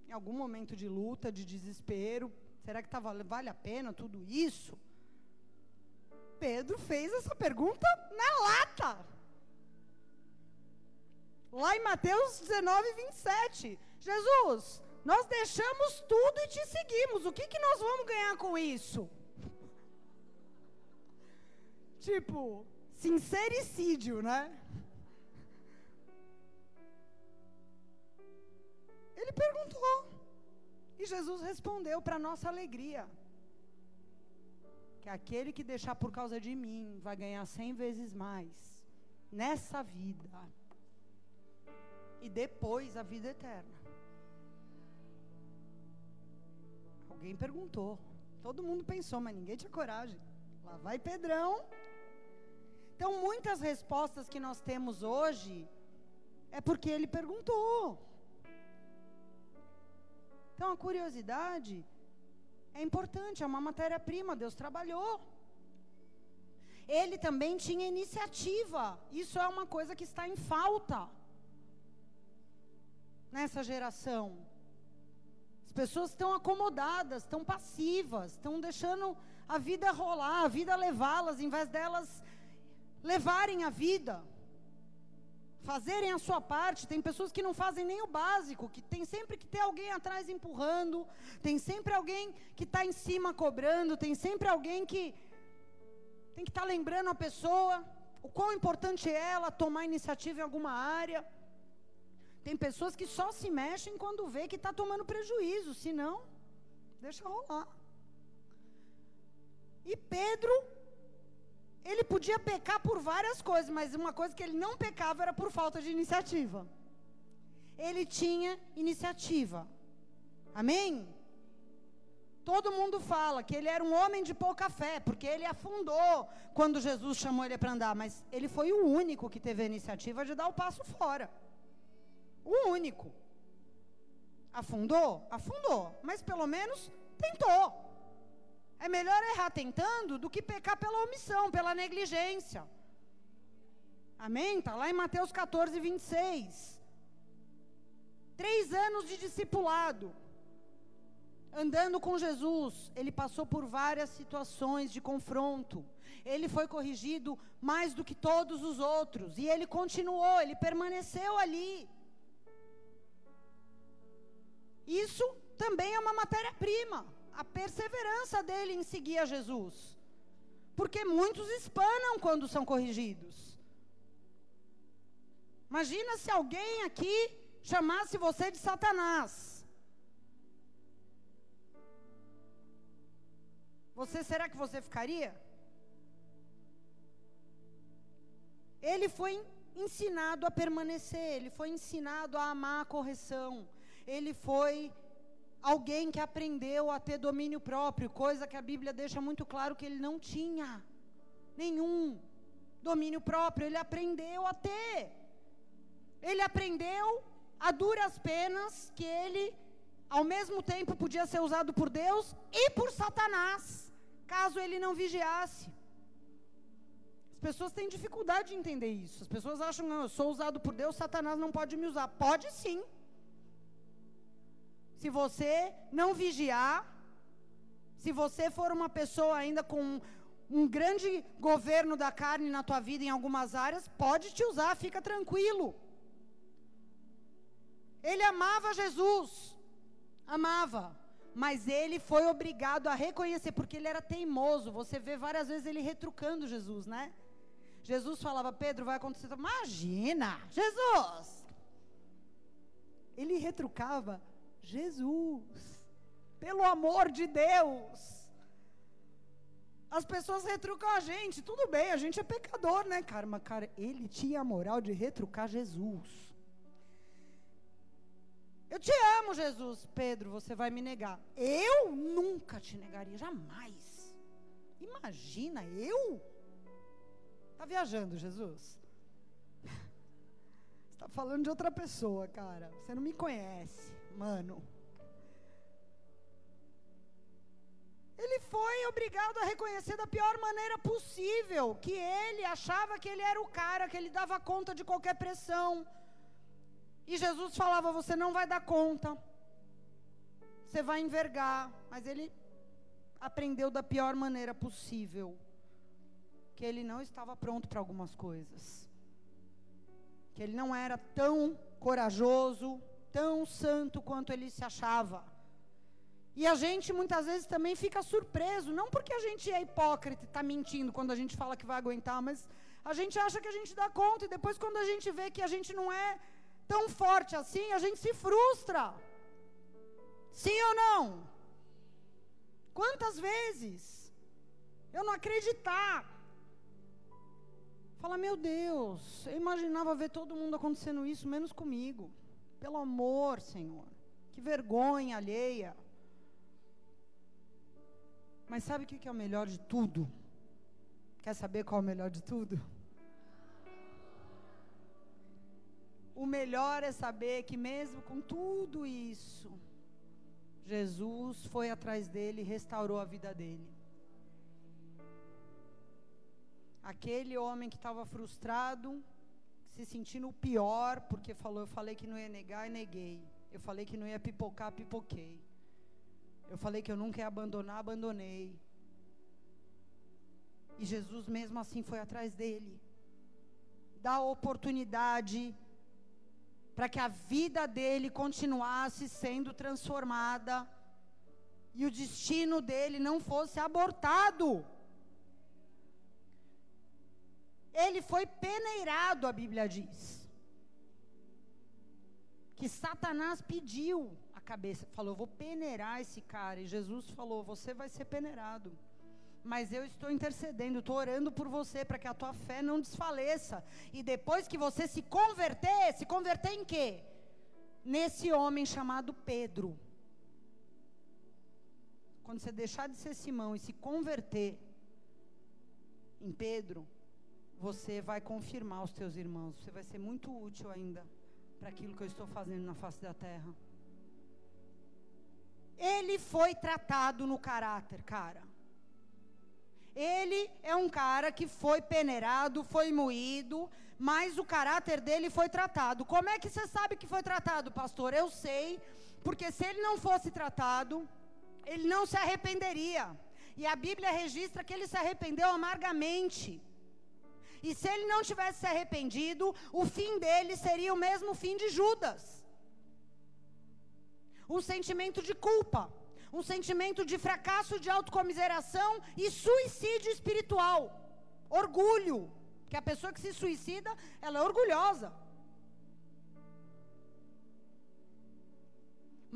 Em algum momento de luta, de desespero, será que tá, vale a pena tudo isso? Pedro fez essa pergunta na lata. Lá em Mateus 19, 27. Jesus, nós deixamos tudo e te seguimos. O que, que nós vamos ganhar com isso? Tipo, sincericídio, né? Ele perguntou. E Jesus respondeu para nossa alegria. Que aquele que deixar por causa de mim vai ganhar cem vezes mais nessa vida e depois a vida eterna. Alguém perguntou. Todo mundo pensou, mas ninguém tinha coragem. Lá vai Pedrão. Então, muitas respostas que nós temos hoje é porque ele perguntou. Então, a curiosidade é importante, é uma matéria-prima, Deus trabalhou. Ele também tinha iniciativa. Isso é uma coisa que está em falta nessa geração. As pessoas estão acomodadas, estão passivas, estão deixando a vida rolar, a vida levá-las, em vez delas levarem a vida. fazerem a sua parte. Tem pessoas que não fazem nem o básico, que tem sempre que ter alguém atrás empurrando, tem sempre alguém que está em cima cobrando, tem sempre alguém que tem que estar tá lembrando a pessoa o quão importante é ela tomar iniciativa em alguma área. Tem pessoas que só se mexem quando vê que está tomando prejuízo, senão, deixa rolar. E Pedro ele podia pecar por várias coisas, mas uma coisa que ele não pecava era por falta de iniciativa. Ele tinha iniciativa. Amém? Todo mundo fala que ele era um homem de pouca fé, porque ele afundou quando Jesus chamou ele para andar, mas ele foi o único que teve a iniciativa de dar o passo fora. O único. Afundou? Afundou, mas pelo menos tentou. É melhor errar tentando do que pecar pela omissão, pela negligência. Amém? Está lá em Mateus 14, 26. Três anos de discipulado. Andando com Jesus, ele passou por várias situações de confronto. Ele foi corrigido mais do que todos os outros. E ele continuou, ele permaneceu ali. Isso também é uma matéria-prima a perseverança dele em seguir a Jesus. Porque muitos espanam quando são corrigidos. Imagina se alguém aqui chamasse você de Satanás. Você será que você ficaria? Ele foi ensinado a permanecer, ele foi ensinado a amar a correção, ele foi alguém que aprendeu a ter domínio próprio, coisa que a Bíblia deixa muito claro que ele não tinha nenhum domínio próprio, ele aprendeu a ter. Ele aprendeu a duras penas que ele, ao mesmo tempo, podia ser usado por Deus e por Satanás, caso ele não vigiasse. As pessoas têm dificuldade de entender isso. As pessoas acham, não, eu sou usado por Deus, Satanás não pode me usar. Pode sim se você não vigiar, se você for uma pessoa ainda com um grande governo da carne na tua vida em algumas áreas, pode te usar, fica tranquilo. Ele amava Jesus, amava, mas ele foi obrigado a reconhecer, porque ele era teimoso. Você vê várias vezes ele retrucando Jesus, né? Jesus falava, Pedro, vai acontecer. Imagina, Jesus! Ele retrucava Jesus. Pelo amor de Deus. As pessoas retrucam a gente, tudo bem, a gente é pecador, né, cara? Mas, cara, ele tinha a moral de retrucar Jesus. Eu te amo, Jesus. Pedro, você vai me negar. Eu nunca te negaria, jamais. Imagina, eu? Está viajando, Jesus? Está falando de outra pessoa, cara. Você não me conhece mano. Ele foi obrigado a reconhecer da pior maneira possível que ele achava que ele era o cara, que ele dava conta de qualquer pressão. E Jesus falava: Você não vai dar conta, você vai envergar. Mas ele aprendeu da pior maneira possível que ele não estava pronto para algumas coisas, que ele não era tão corajoso, tão santo quanto ele se achava. E a gente muitas vezes também fica surpreso, não porque a gente é hipócrita e está mentindo quando a gente fala que vai aguentar, mas a gente acha que a gente dá conta e depois quando a gente vê que a gente não é tão forte assim, a gente se frustra. Sim ou não? Quantas vezes eu não acreditar? Fala, meu Deus, eu imaginava ver todo mundo acontecendo isso, menos comigo. Pelo amor, Senhor. Que vergonha alheia. Mas sabe o que é o melhor de tudo? Quer saber qual é o melhor de tudo? O melhor é saber que, mesmo com tudo isso, Jesus foi atrás dele e restaurou a vida dele. Aquele homem que estava frustrado, se sentindo o pior, porque falou, eu falei que não ia negar e neguei. Eu falei que não ia pipocar, pipoquei. Eu falei que eu nunca ia abandonar, abandonei. E Jesus mesmo assim foi atrás dele. dar oportunidade para que a vida dele continuasse sendo transformada e o destino dele não fosse abortado. Ele foi peneirado, a Bíblia diz. Que Satanás pediu a cabeça, falou: Vou peneirar esse cara. E Jesus falou: Você vai ser peneirado. Mas eu estou intercedendo, estou orando por você para que a tua fé não desfaleça. E depois que você se converter, se converter em quê? Nesse homem chamado Pedro. Quando você deixar de ser Simão e se converter em Pedro, você vai confirmar os teus irmãos. Você vai ser muito útil ainda para aquilo que eu estou fazendo na face da terra. Ele foi tratado no caráter, cara. Ele é um cara que foi peneirado, foi moído, mas o caráter dele foi tratado. Como é que você sabe que foi tratado, pastor? Eu sei, porque se ele não fosse tratado, ele não se arrependeria. E a Bíblia registra que ele se arrependeu amargamente. E se ele não tivesse se arrependido, o fim dele seria o mesmo fim de Judas. Um sentimento de culpa um sentimento de fracasso, de autocomiseração e suicídio espiritual. Orgulho. Que a pessoa que se suicida, ela é orgulhosa.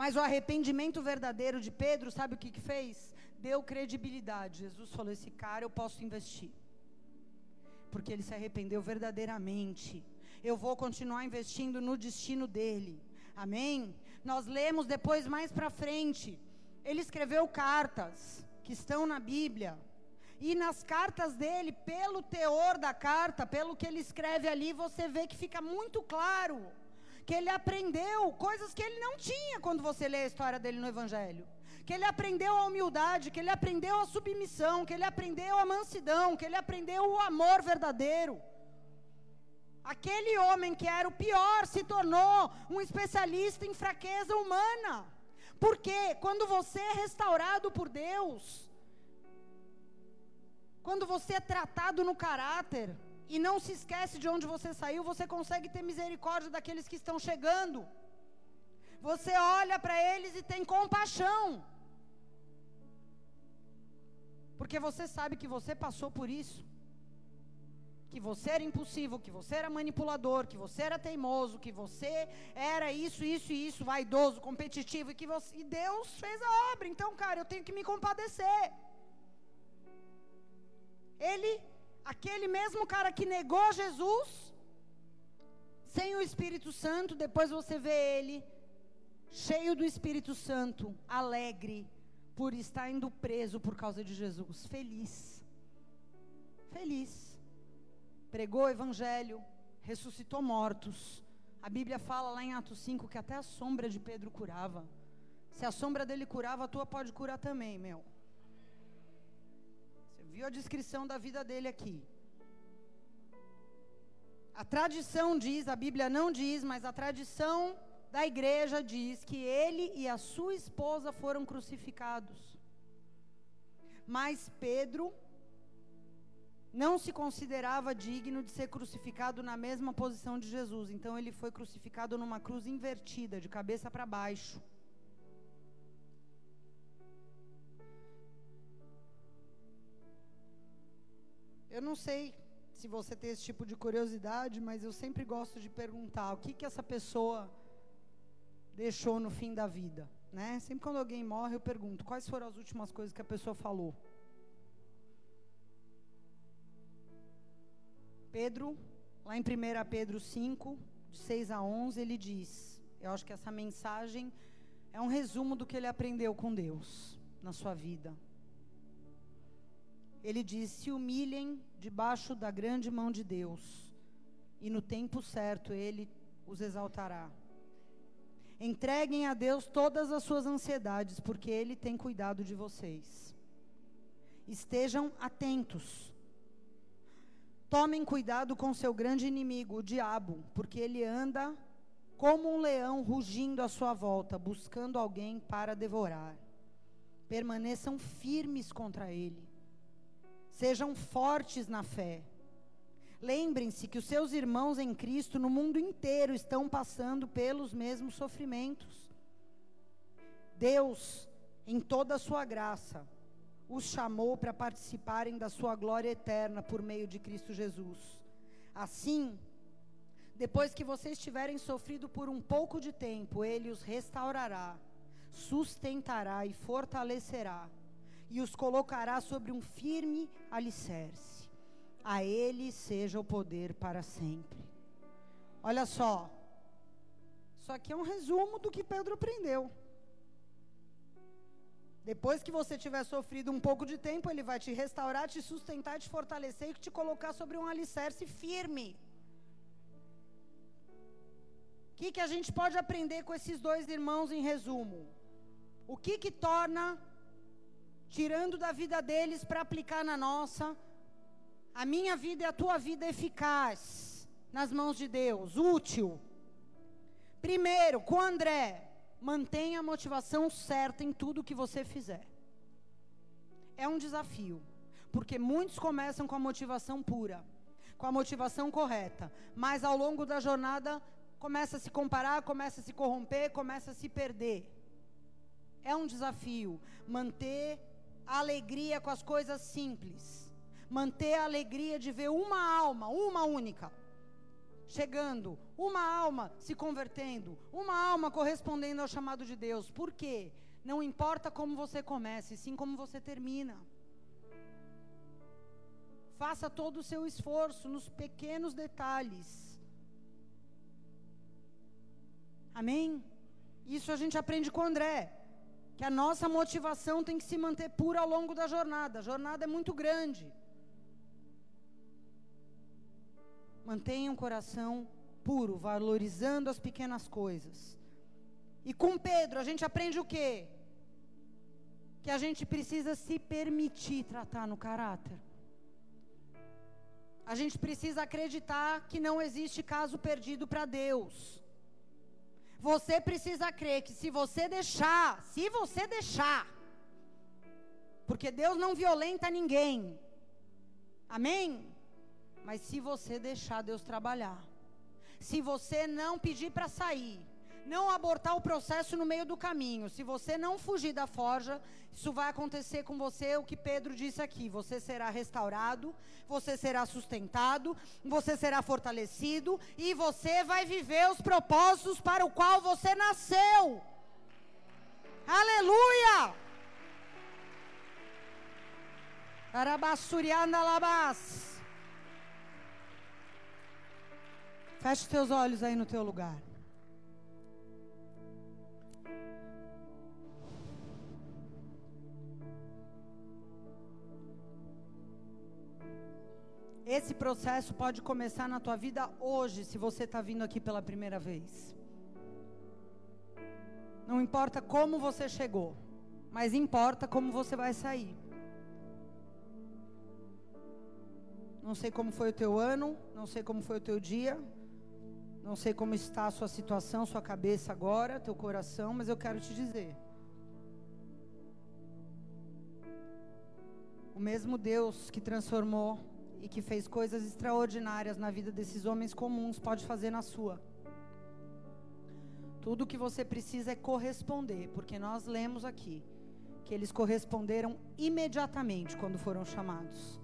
Mas o arrependimento verdadeiro de Pedro, sabe o que, que fez? Deu credibilidade. Jesus falou: esse cara eu posso investir. Porque ele se arrependeu verdadeiramente. Eu vou continuar investindo no destino dele. Amém? Nós lemos depois mais para frente ele escreveu cartas que estão na Bíblia. E nas cartas dele, pelo teor da carta, pelo que ele escreve ali, você vê que fica muito claro que ele aprendeu coisas que ele não tinha quando você lê a história dele no Evangelho. Que ele aprendeu a humildade, que ele aprendeu a submissão, que ele aprendeu a mansidão, que ele aprendeu o amor verdadeiro. Aquele homem que era o pior se tornou um especialista em fraqueza humana. Porque quando você é restaurado por Deus, quando você é tratado no caráter e não se esquece de onde você saiu, você consegue ter misericórdia daqueles que estão chegando. Você olha para eles e tem compaixão. Porque você sabe que você passou por isso que você era impulsivo, que você era manipulador, que você era teimoso, que você era isso, isso e isso, vaidoso, competitivo, e que você, e Deus fez a obra. Então, cara, eu tenho que me compadecer. Ele, aquele mesmo cara que negou Jesus, sem o Espírito Santo, depois você vê ele cheio do Espírito Santo, alegre por estar indo preso por causa de Jesus, feliz. Feliz pregou o evangelho, ressuscitou mortos. A Bíblia fala lá em Atos 5 que até a sombra de Pedro curava. Se a sombra dele curava, a tua pode curar também, meu. Você viu a descrição da vida dele aqui. A tradição diz, a Bíblia não diz, mas a tradição da igreja diz que ele e a sua esposa foram crucificados. Mas Pedro não se considerava digno de ser crucificado na mesma posição de Jesus. Então ele foi crucificado numa cruz invertida, de cabeça para baixo. Eu não sei se você tem esse tipo de curiosidade, mas eu sempre gosto de perguntar o que que essa pessoa deixou no fim da vida, né? Sempre quando alguém morre, eu pergunto quais foram as últimas coisas que a pessoa falou. Pedro, lá em 1 Pedro 5, de 6 a 11, ele diz: Eu acho que essa mensagem é um resumo do que ele aprendeu com Deus na sua vida. Ele diz: Se humilhem debaixo da grande mão de Deus, e no tempo certo ele os exaltará. Entreguem a Deus todas as suas ansiedades, porque Ele tem cuidado de vocês. Estejam atentos Tomem cuidado com seu grande inimigo, o diabo, porque ele anda como um leão rugindo à sua volta, buscando alguém para devorar. Permaneçam firmes contra ele. Sejam fortes na fé. Lembrem-se que os seus irmãos em Cristo no mundo inteiro estão passando pelos mesmos sofrimentos. Deus, em toda a sua graça, os chamou para participarem da sua glória eterna por meio de Cristo Jesus. Assim, depois que vocês tiverem sofrido por um pouco de tempo, Ele os restaurará, sustentará e fortalecerá, e os colocará sobre um firme alicerce. A Ele seja o poder para sempre. Olha só, isso aqui é um resumo do que Pedro aprendeu. Depois que você tiver sofrido um pouco de tempo, Ele vai te restaurar, te sustentar, te fortalecer e te colocar sobre um alicerce firme. O que, que a gente pode aprender com esses dois irmãos em resumo? O que que torna, tirando da vida deles para aplicar na nossa, a minha vida e a tua vida eficaz nas mãos de Deus, útil? Primeiro, com André, mantenha a motivação certa em tudo que você fizer. É um desafio, porque muitos começam com a motivação pura, com a motivação correta, mas ao longo da jornada começa a se comparar, começa a se corromper, começa a se perder. É um desafio manter a alegria com as coisas simples, manter a alegria de ver uma alma, uma única chegando, uma alma se convertendo, uma alma correspondendo ao chamado de Deus. Por quê? Não importa como você comece, sim como você termina. Faça todo o seu esforço nos pequenos detalhes. Amém? Isso a gente aprende com André. Que a nossa motivação tem que se manter pura ao longo da jornada. A jornada é muito grande. Mantenha um coração puro, valorizando as pequenas coisas. E com Pedro, a gente aprende o quê? Que a gente precisa se permitir tratar no caráter. A gente precisa acreditar que não existe caso perdido para Deus. Você precisa crer que se você deixar, se você deixar, porque Deus não violenta ninguém. Amém? Mas se você deixar Deus trabalhar, se você não pedir para sair, não abortar o processo no meio do caminho, se você não fugir da forja, isso vai acontecer com você o que Pedro disse aqui: você será restaurado, você será sustentado, você será fortalecido e você vai viver os propósitos para o qual você nasceu. Aleluia! Arabassurianda labas. Feche os teus olhos aí no teu lugar. Esse processo pode começar na tua vida hoje, se você está vindo aqui pela primeira vez. Não importa como você chegou, mas importa como você vai sair. Não sei como foi o teu ano, não sei como foi o teu dia, não sei como está a sua situação, sua cabeça agora, teu coração, mas eu quero te dizer. O mesmo Deus que transformou e que fez coisas extraordinárias na vida desses homens comuns pode fazer na sua. Tudo o que você precisa é corresponder, porque nós lemos aqui que eles corresponderam imediatamente quando foram chamados.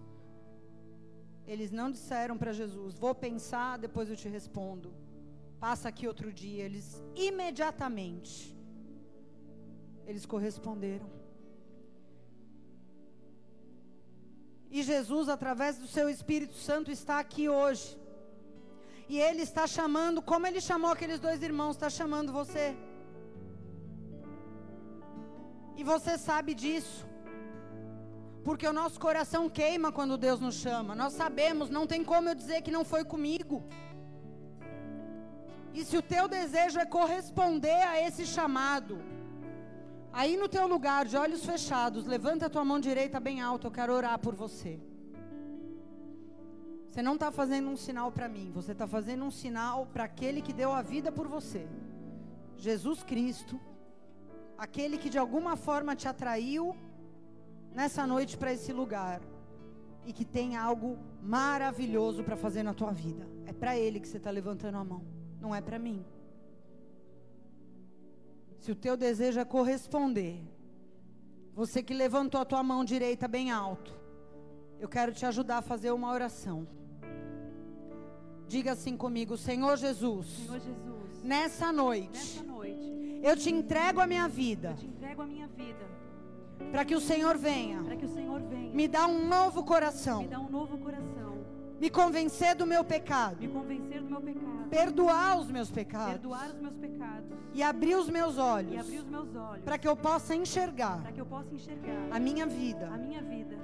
Eles não disseram para Jesus: Vou pensar, depois eu te respondo passa aqui outro dia. Eles imediatamente eles corresponderam. E Jesus, através do seu Espírito Santo, está aqui hoje. E Ele está chamando, como Ele chamou aqueles dois irmãos, está chamando você. E você sabe disso. Porque o nosso coração queima quando Deus nos chama. Nós sabemos, não tem como eu dizer que não foi comigo. E se o teu desejo é corresponder a esse chamado, aí no teu lugar, de olhos fechados, levanta a tua mão direita bem alta, eu quero orar por você. Você não está fazendo um sinal para mim, você está fazendo um sinal para aquele que deu a vida por você. Jesus Cristo, aquele que de alguma forma te atraiu nessa noite para esse lugar. e que tem algo maravilhoso para fazer na tua vida. É para Ele que você está levantando a mão, não é para mim. Se o teu desejo é corresponder, você que levantou a tua mão direita bem alto, eu quero te ajudar a fazer uma oração. Diga assim comigo, Senhor Jesus.
Senhor Jesus.
Nessa noite.
Nessa noite.
Eu te entrego a minha vida.
Eu te entrego a minha vida.
Para que o Senhor venha.
Para que o Senhor venha.
Me dá um novo coração.
Me dá um novo coração.
Me convencer do meu pecado.
Me convencer do meu pecado.
Perdoar os meus pecados.
Perdoar os meus pecados.
E abrir os meus olhos.
E abrir os meus olhos.
Para que eu possa enxergar.
Para que eu possa enxergar.
A minha vida.
A minha vida.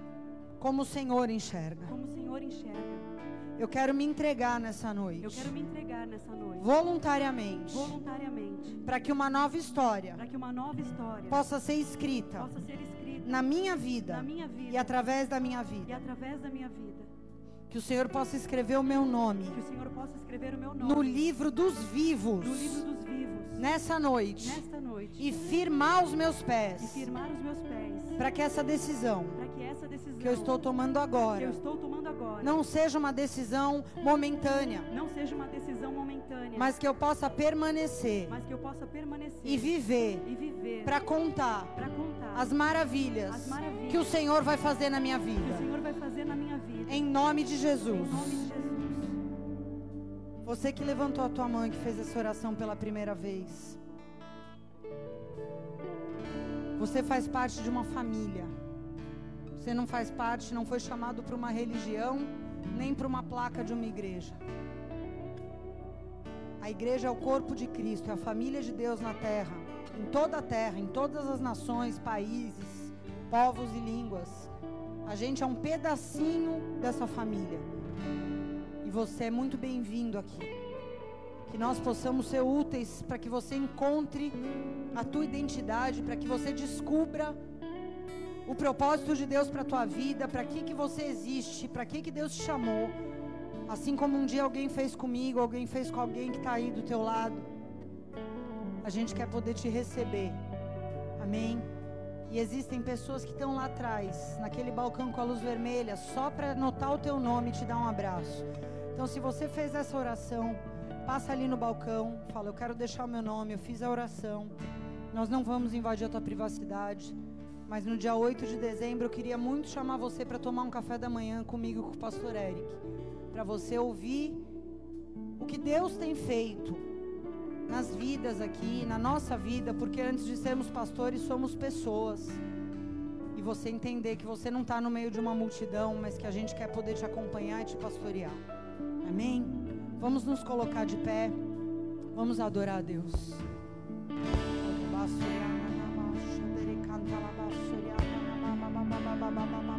Como o Senhor enxerga.
Como o Senhor enxerga.
Eu quero me entregar nessa noite.
Eu quero me entregar nessa noite.
Voluntariamente.
Voluntariamente.
Para que uma nova história.
Para que uma nova história
possa ser escrita.
Possa ser escrita
na minha vida.
Na minha vida.
E através da minha vida.
E através da minha vida.
Que o Senhor possa escrever o meu nome.
Que o Senhor possa escrever o meu nome.
No livro dos vivos.
No livro dos vivos.
Nessa noite.
Nesta noite.
E firmar os meus pés.
E firmar os meus pés.
Para que essa decisão.
Para que essa decisão.
Que eu estou tomando agora.
Que eu estou tomando agora.
Não seja uma decisão momentânea.
Não seja uma decisão momentânea.
Mas que eu possa permanecer.
Mas que eu possa permanecer.
E viver.
E viver.
Para contar.
Para contar.
As maravilhas.
As maravilhas.
Que o Senhor vai fazer na minha vida. Em nome de Jesus. Você que levantou a tua mão e que fez essa oração pela primeira vez. Você faz parte de uma família. Você não faz parte, não foi chamado para uma religião, nem para uma placa de uma igreja. A igreja é o corpo de Cristo, é a família de Deus na terra, em toda a terra, em todas as nações, países, povos e línguas. A gente é um pedacinho dessa família. E você é muito bem-vindo aqui. Que nós possamos ser úteis para que você encontre a tua identidade, para que você descubra o propósito de Deus para a tua vida, para que que você existe, para que que Deus te chamou. Assim como um dia alguém fez comigo, alguém fez com alguém que está aí do teu lado. A gente quer poder te receber. Amém. E existem pessoas que estão lá atrás, naquele balcão com a luz vermelha, só para anotar o teu nome e te dar um abraço. Então, se você fez essa oração, passa ali no balcão, fala: Eu quero deixar o meu nome, eu fiz a oração. Nós não vamos invadir a tua privacidade. Mas no dia 8 de dezembro eu queria muito chamar você para tomar um café da manhã comigo com o pastor Eric. Para você ouvir o que Deus tem feito nas vidas aqui, na nossa vida, porque antes de sermos pastores somos pessoas. E você entender que você não está no meio de uma multidão, mas que a gente quer poder te acompanhar e te pastorear. Amém? Vamos nos colocar de pé. Vamos adorar a Deus.
Pra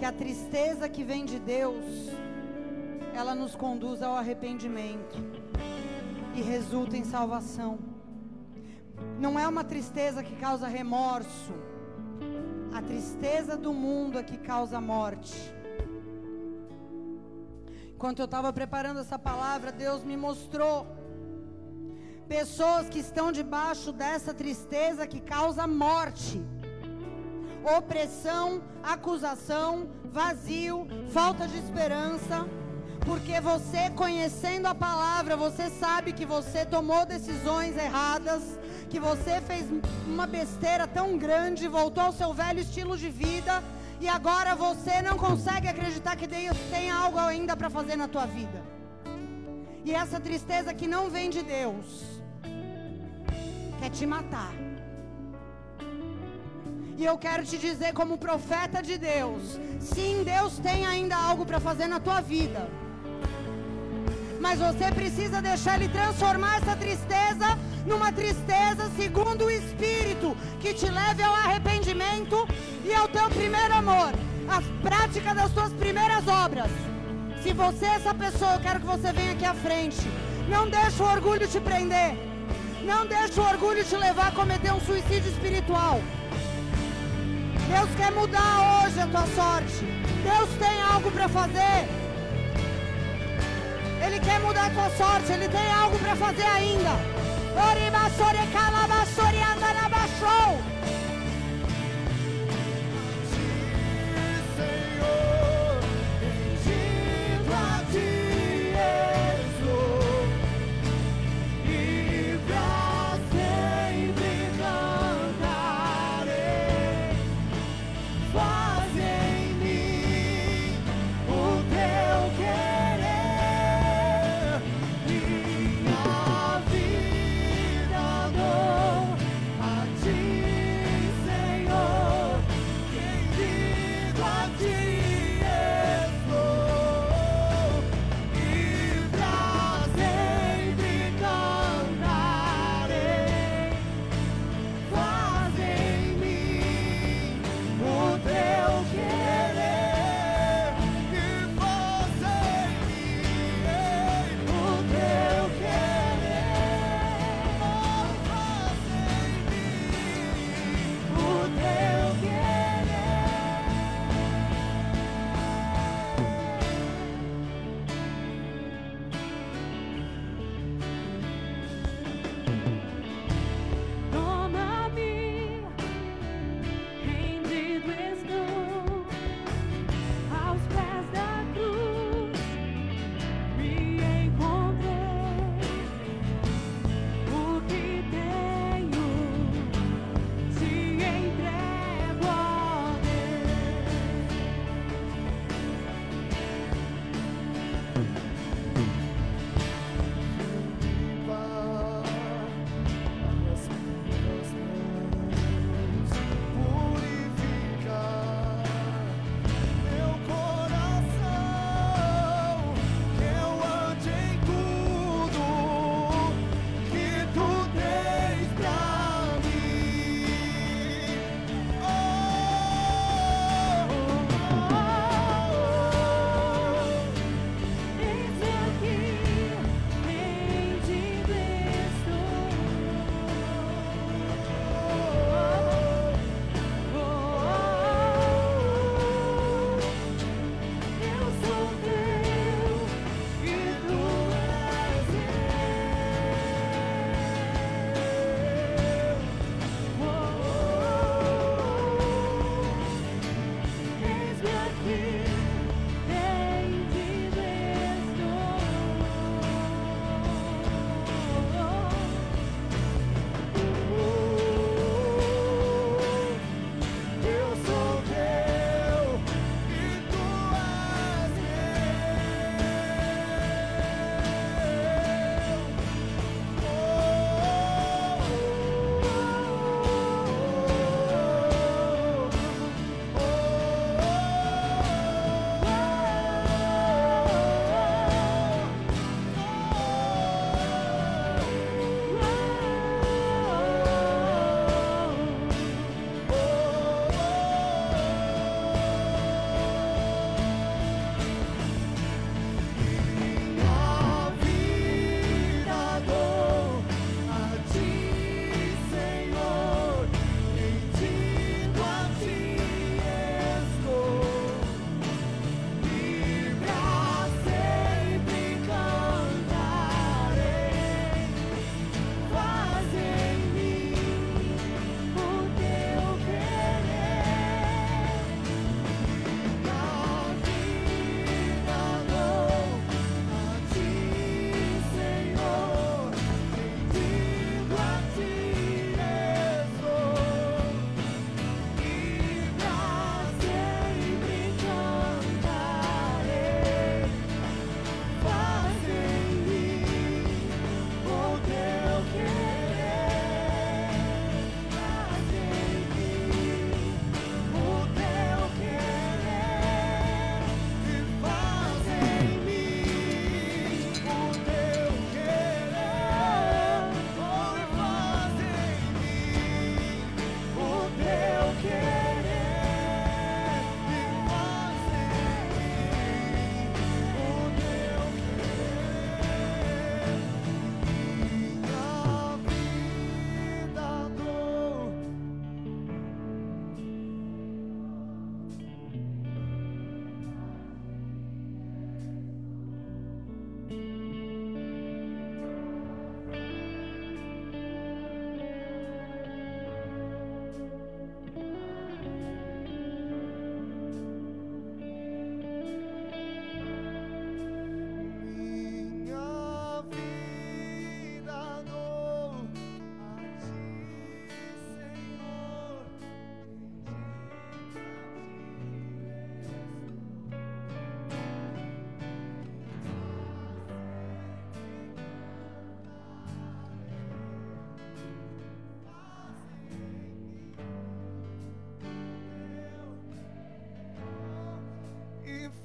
que a tristeza que vem de Deus, ela nos conduz ao arrependimento e resulta em salvação. Não é uma tristeza que causa remorso, a tristeza do mundo é que causa morte. Enquanto eu estava preparando essa palavra, Deus me mostrou pessoas que estão debaixo dessa tristeza que causa morte, opressão, acusação, vazio, falta de esperança. Porque você conhecendo a palavra, você sabe que você tomou decisões erradas, que você fez uma besteira tão grande, voltou ao seu velho estilo de vida e agora você não consegue acreditar que Deus tem algo ainda para fazer na tua vida. E essa tristeza que não vem de Deus quer te matar. E eu quero te dizer como profeta de Deus, sim, Deus tem ainda algo para fazer na tua vida mas você precisa deixar Ele transformar essa tristeza numa tristeza segundo o Espírito, que te leve ao arrependimento e ao teu primeiro amor, a prática das tuas primeiras obras. Se você é essa pessoa, eu quero que você venha aqui à frente. Não deixe o orgulho te prender. Não deixe o orgulho te levar a cometer um suicídio espiritual. Deus quer mudar hoje a tua sorte. Deus tem algo para fazer. Ele quer mudar a tua sorte, ele tem algo para fazer ainda. Oribassore calabassore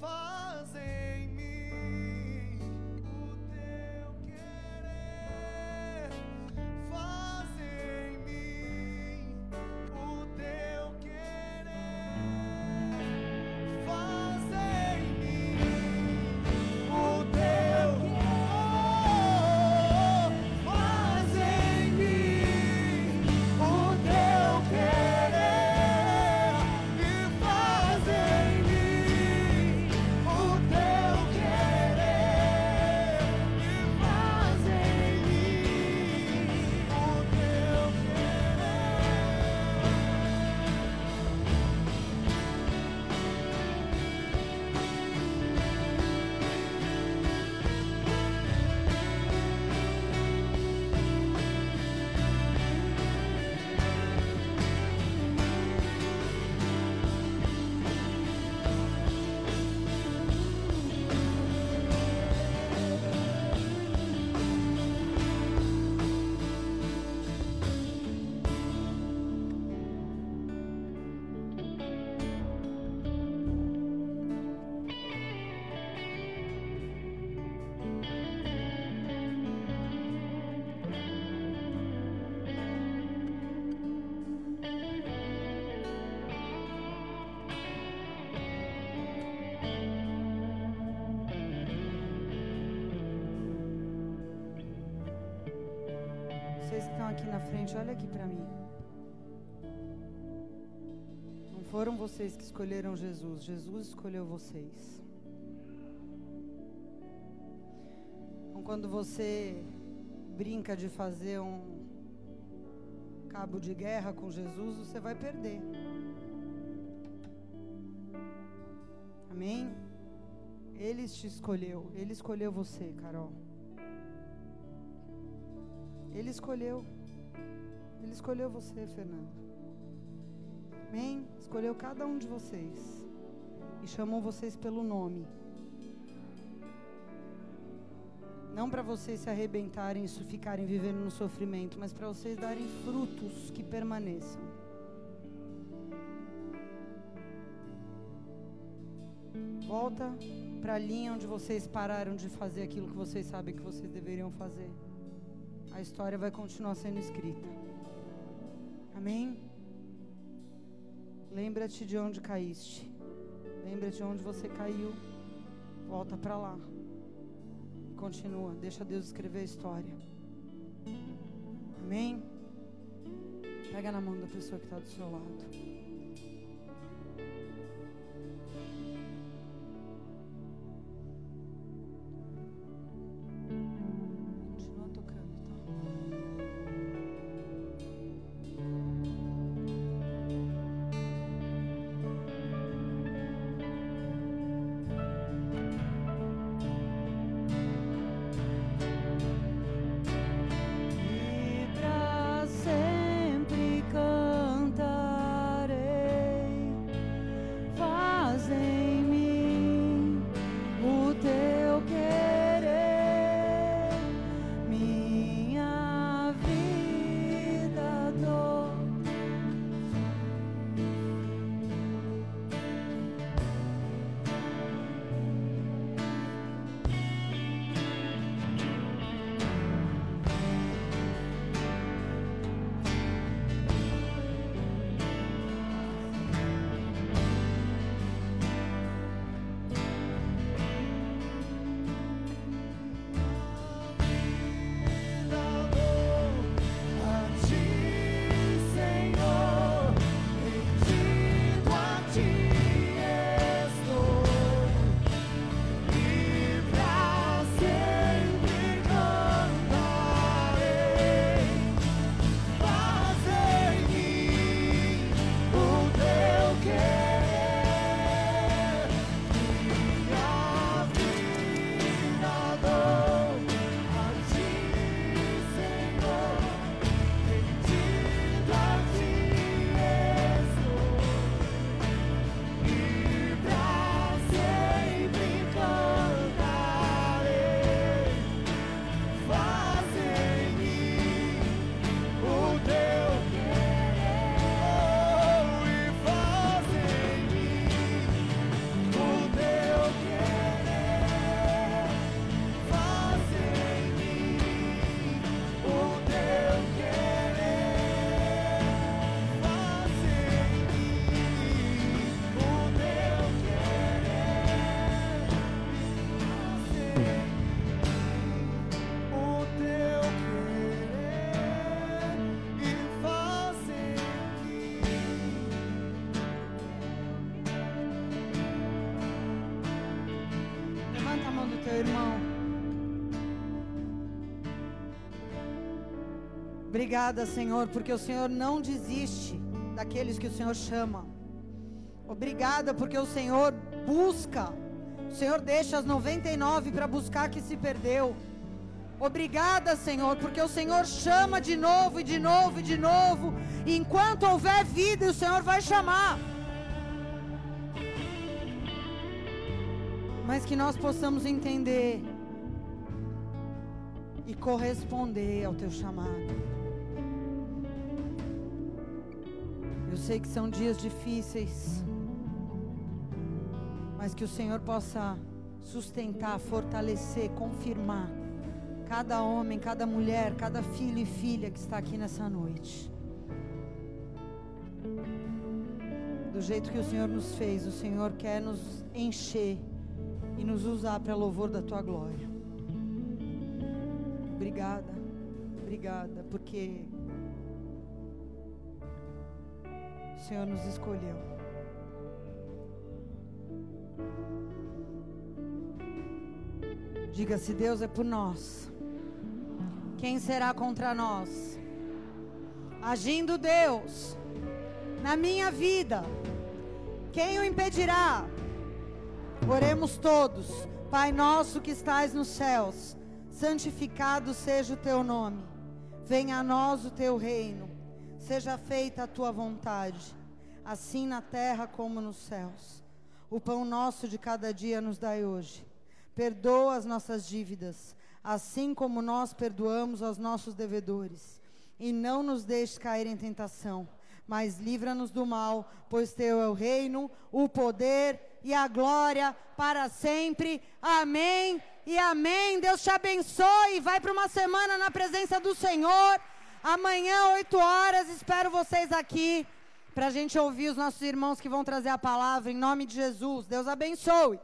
anda frente, olha aqui para mim. Não foram vocês que escolheram Jesus, Jesus escolheu vocês. Então, quando você brinca de fazer um cabo de guerra com Jesus, você vai perder. Amém? Ele te escolheu, ele escolheu você, Carol. Ele escolheu. Ele escolheu você, Fernando. Amém? Escolheu cada um de vocês. E chamou vocês pelo nome. Não para vocês se arrebentarem e ficarem vivendo no sofrimento, mas para vocês darem frutos que permaneçam. Volta para a linha onde vocês pararam de fazer aquilo que vocês sabem que vocês deveriam fazer a história vai continuar sendo escrita. Amém? Lembra-te de onde caíste. Lembra-te de onde você caiu. Volta para lá. Continua. Deixa Deus escrever a história. Amém? Pega na mão da pessoa que está do seu lado. Obrigada, Senhor, porque o Senhor não desiste daqueles que o Senhor chama. Obrigada, porque o Senhor busca. O Senhor deixa as 99 para buscar que se perdeu. Obrigada, Senhor, porque o Senhor chama de novo e de novo e de novo. E enquanto houver vida, o Senhor vai chamar. Mas que nós possamos entender e corresponder ao teu chamado. Eu sei que são dias difíceis, mas que o Senhor possa sustentar, fortalecer, confirmar cada homem, cada mulher, cada filho e filha que está aqui nessa noite. Do jeito que o Senhor nos fez, o Senhor quer nos encher e nos usar para louvor da tua glória. Obrigada, obrigada, porque Senhor nos escolheu. Diga se Deus é por nós. Quem será contra nós? Agindo Deus na minha vida, quem o impedirá? Oremos todos. Pai nosso que estais nos céus, santificado seja o teu nome. Venha a nós o teu reino. Seja feita a tua vontade, assim na terra como nos céus. O pão nosso de cada dia nos dai hoje. Perdoa as nossas dívidas assim como nós perdoamos aos nossos devedores. E não nos deixes cair em tentação, mas livra-nos do mal, pois teu é o reino, o poder e a glória para sempre. Amém e amém. Deus te abençoe. Vai para uma semana na presença do Senhor. Amanhã, 8 horas, espero vocês aqui para a gente ouvir os nossos irmãos que vão trazer a palavra em nome de Jesus. Deus abençoe.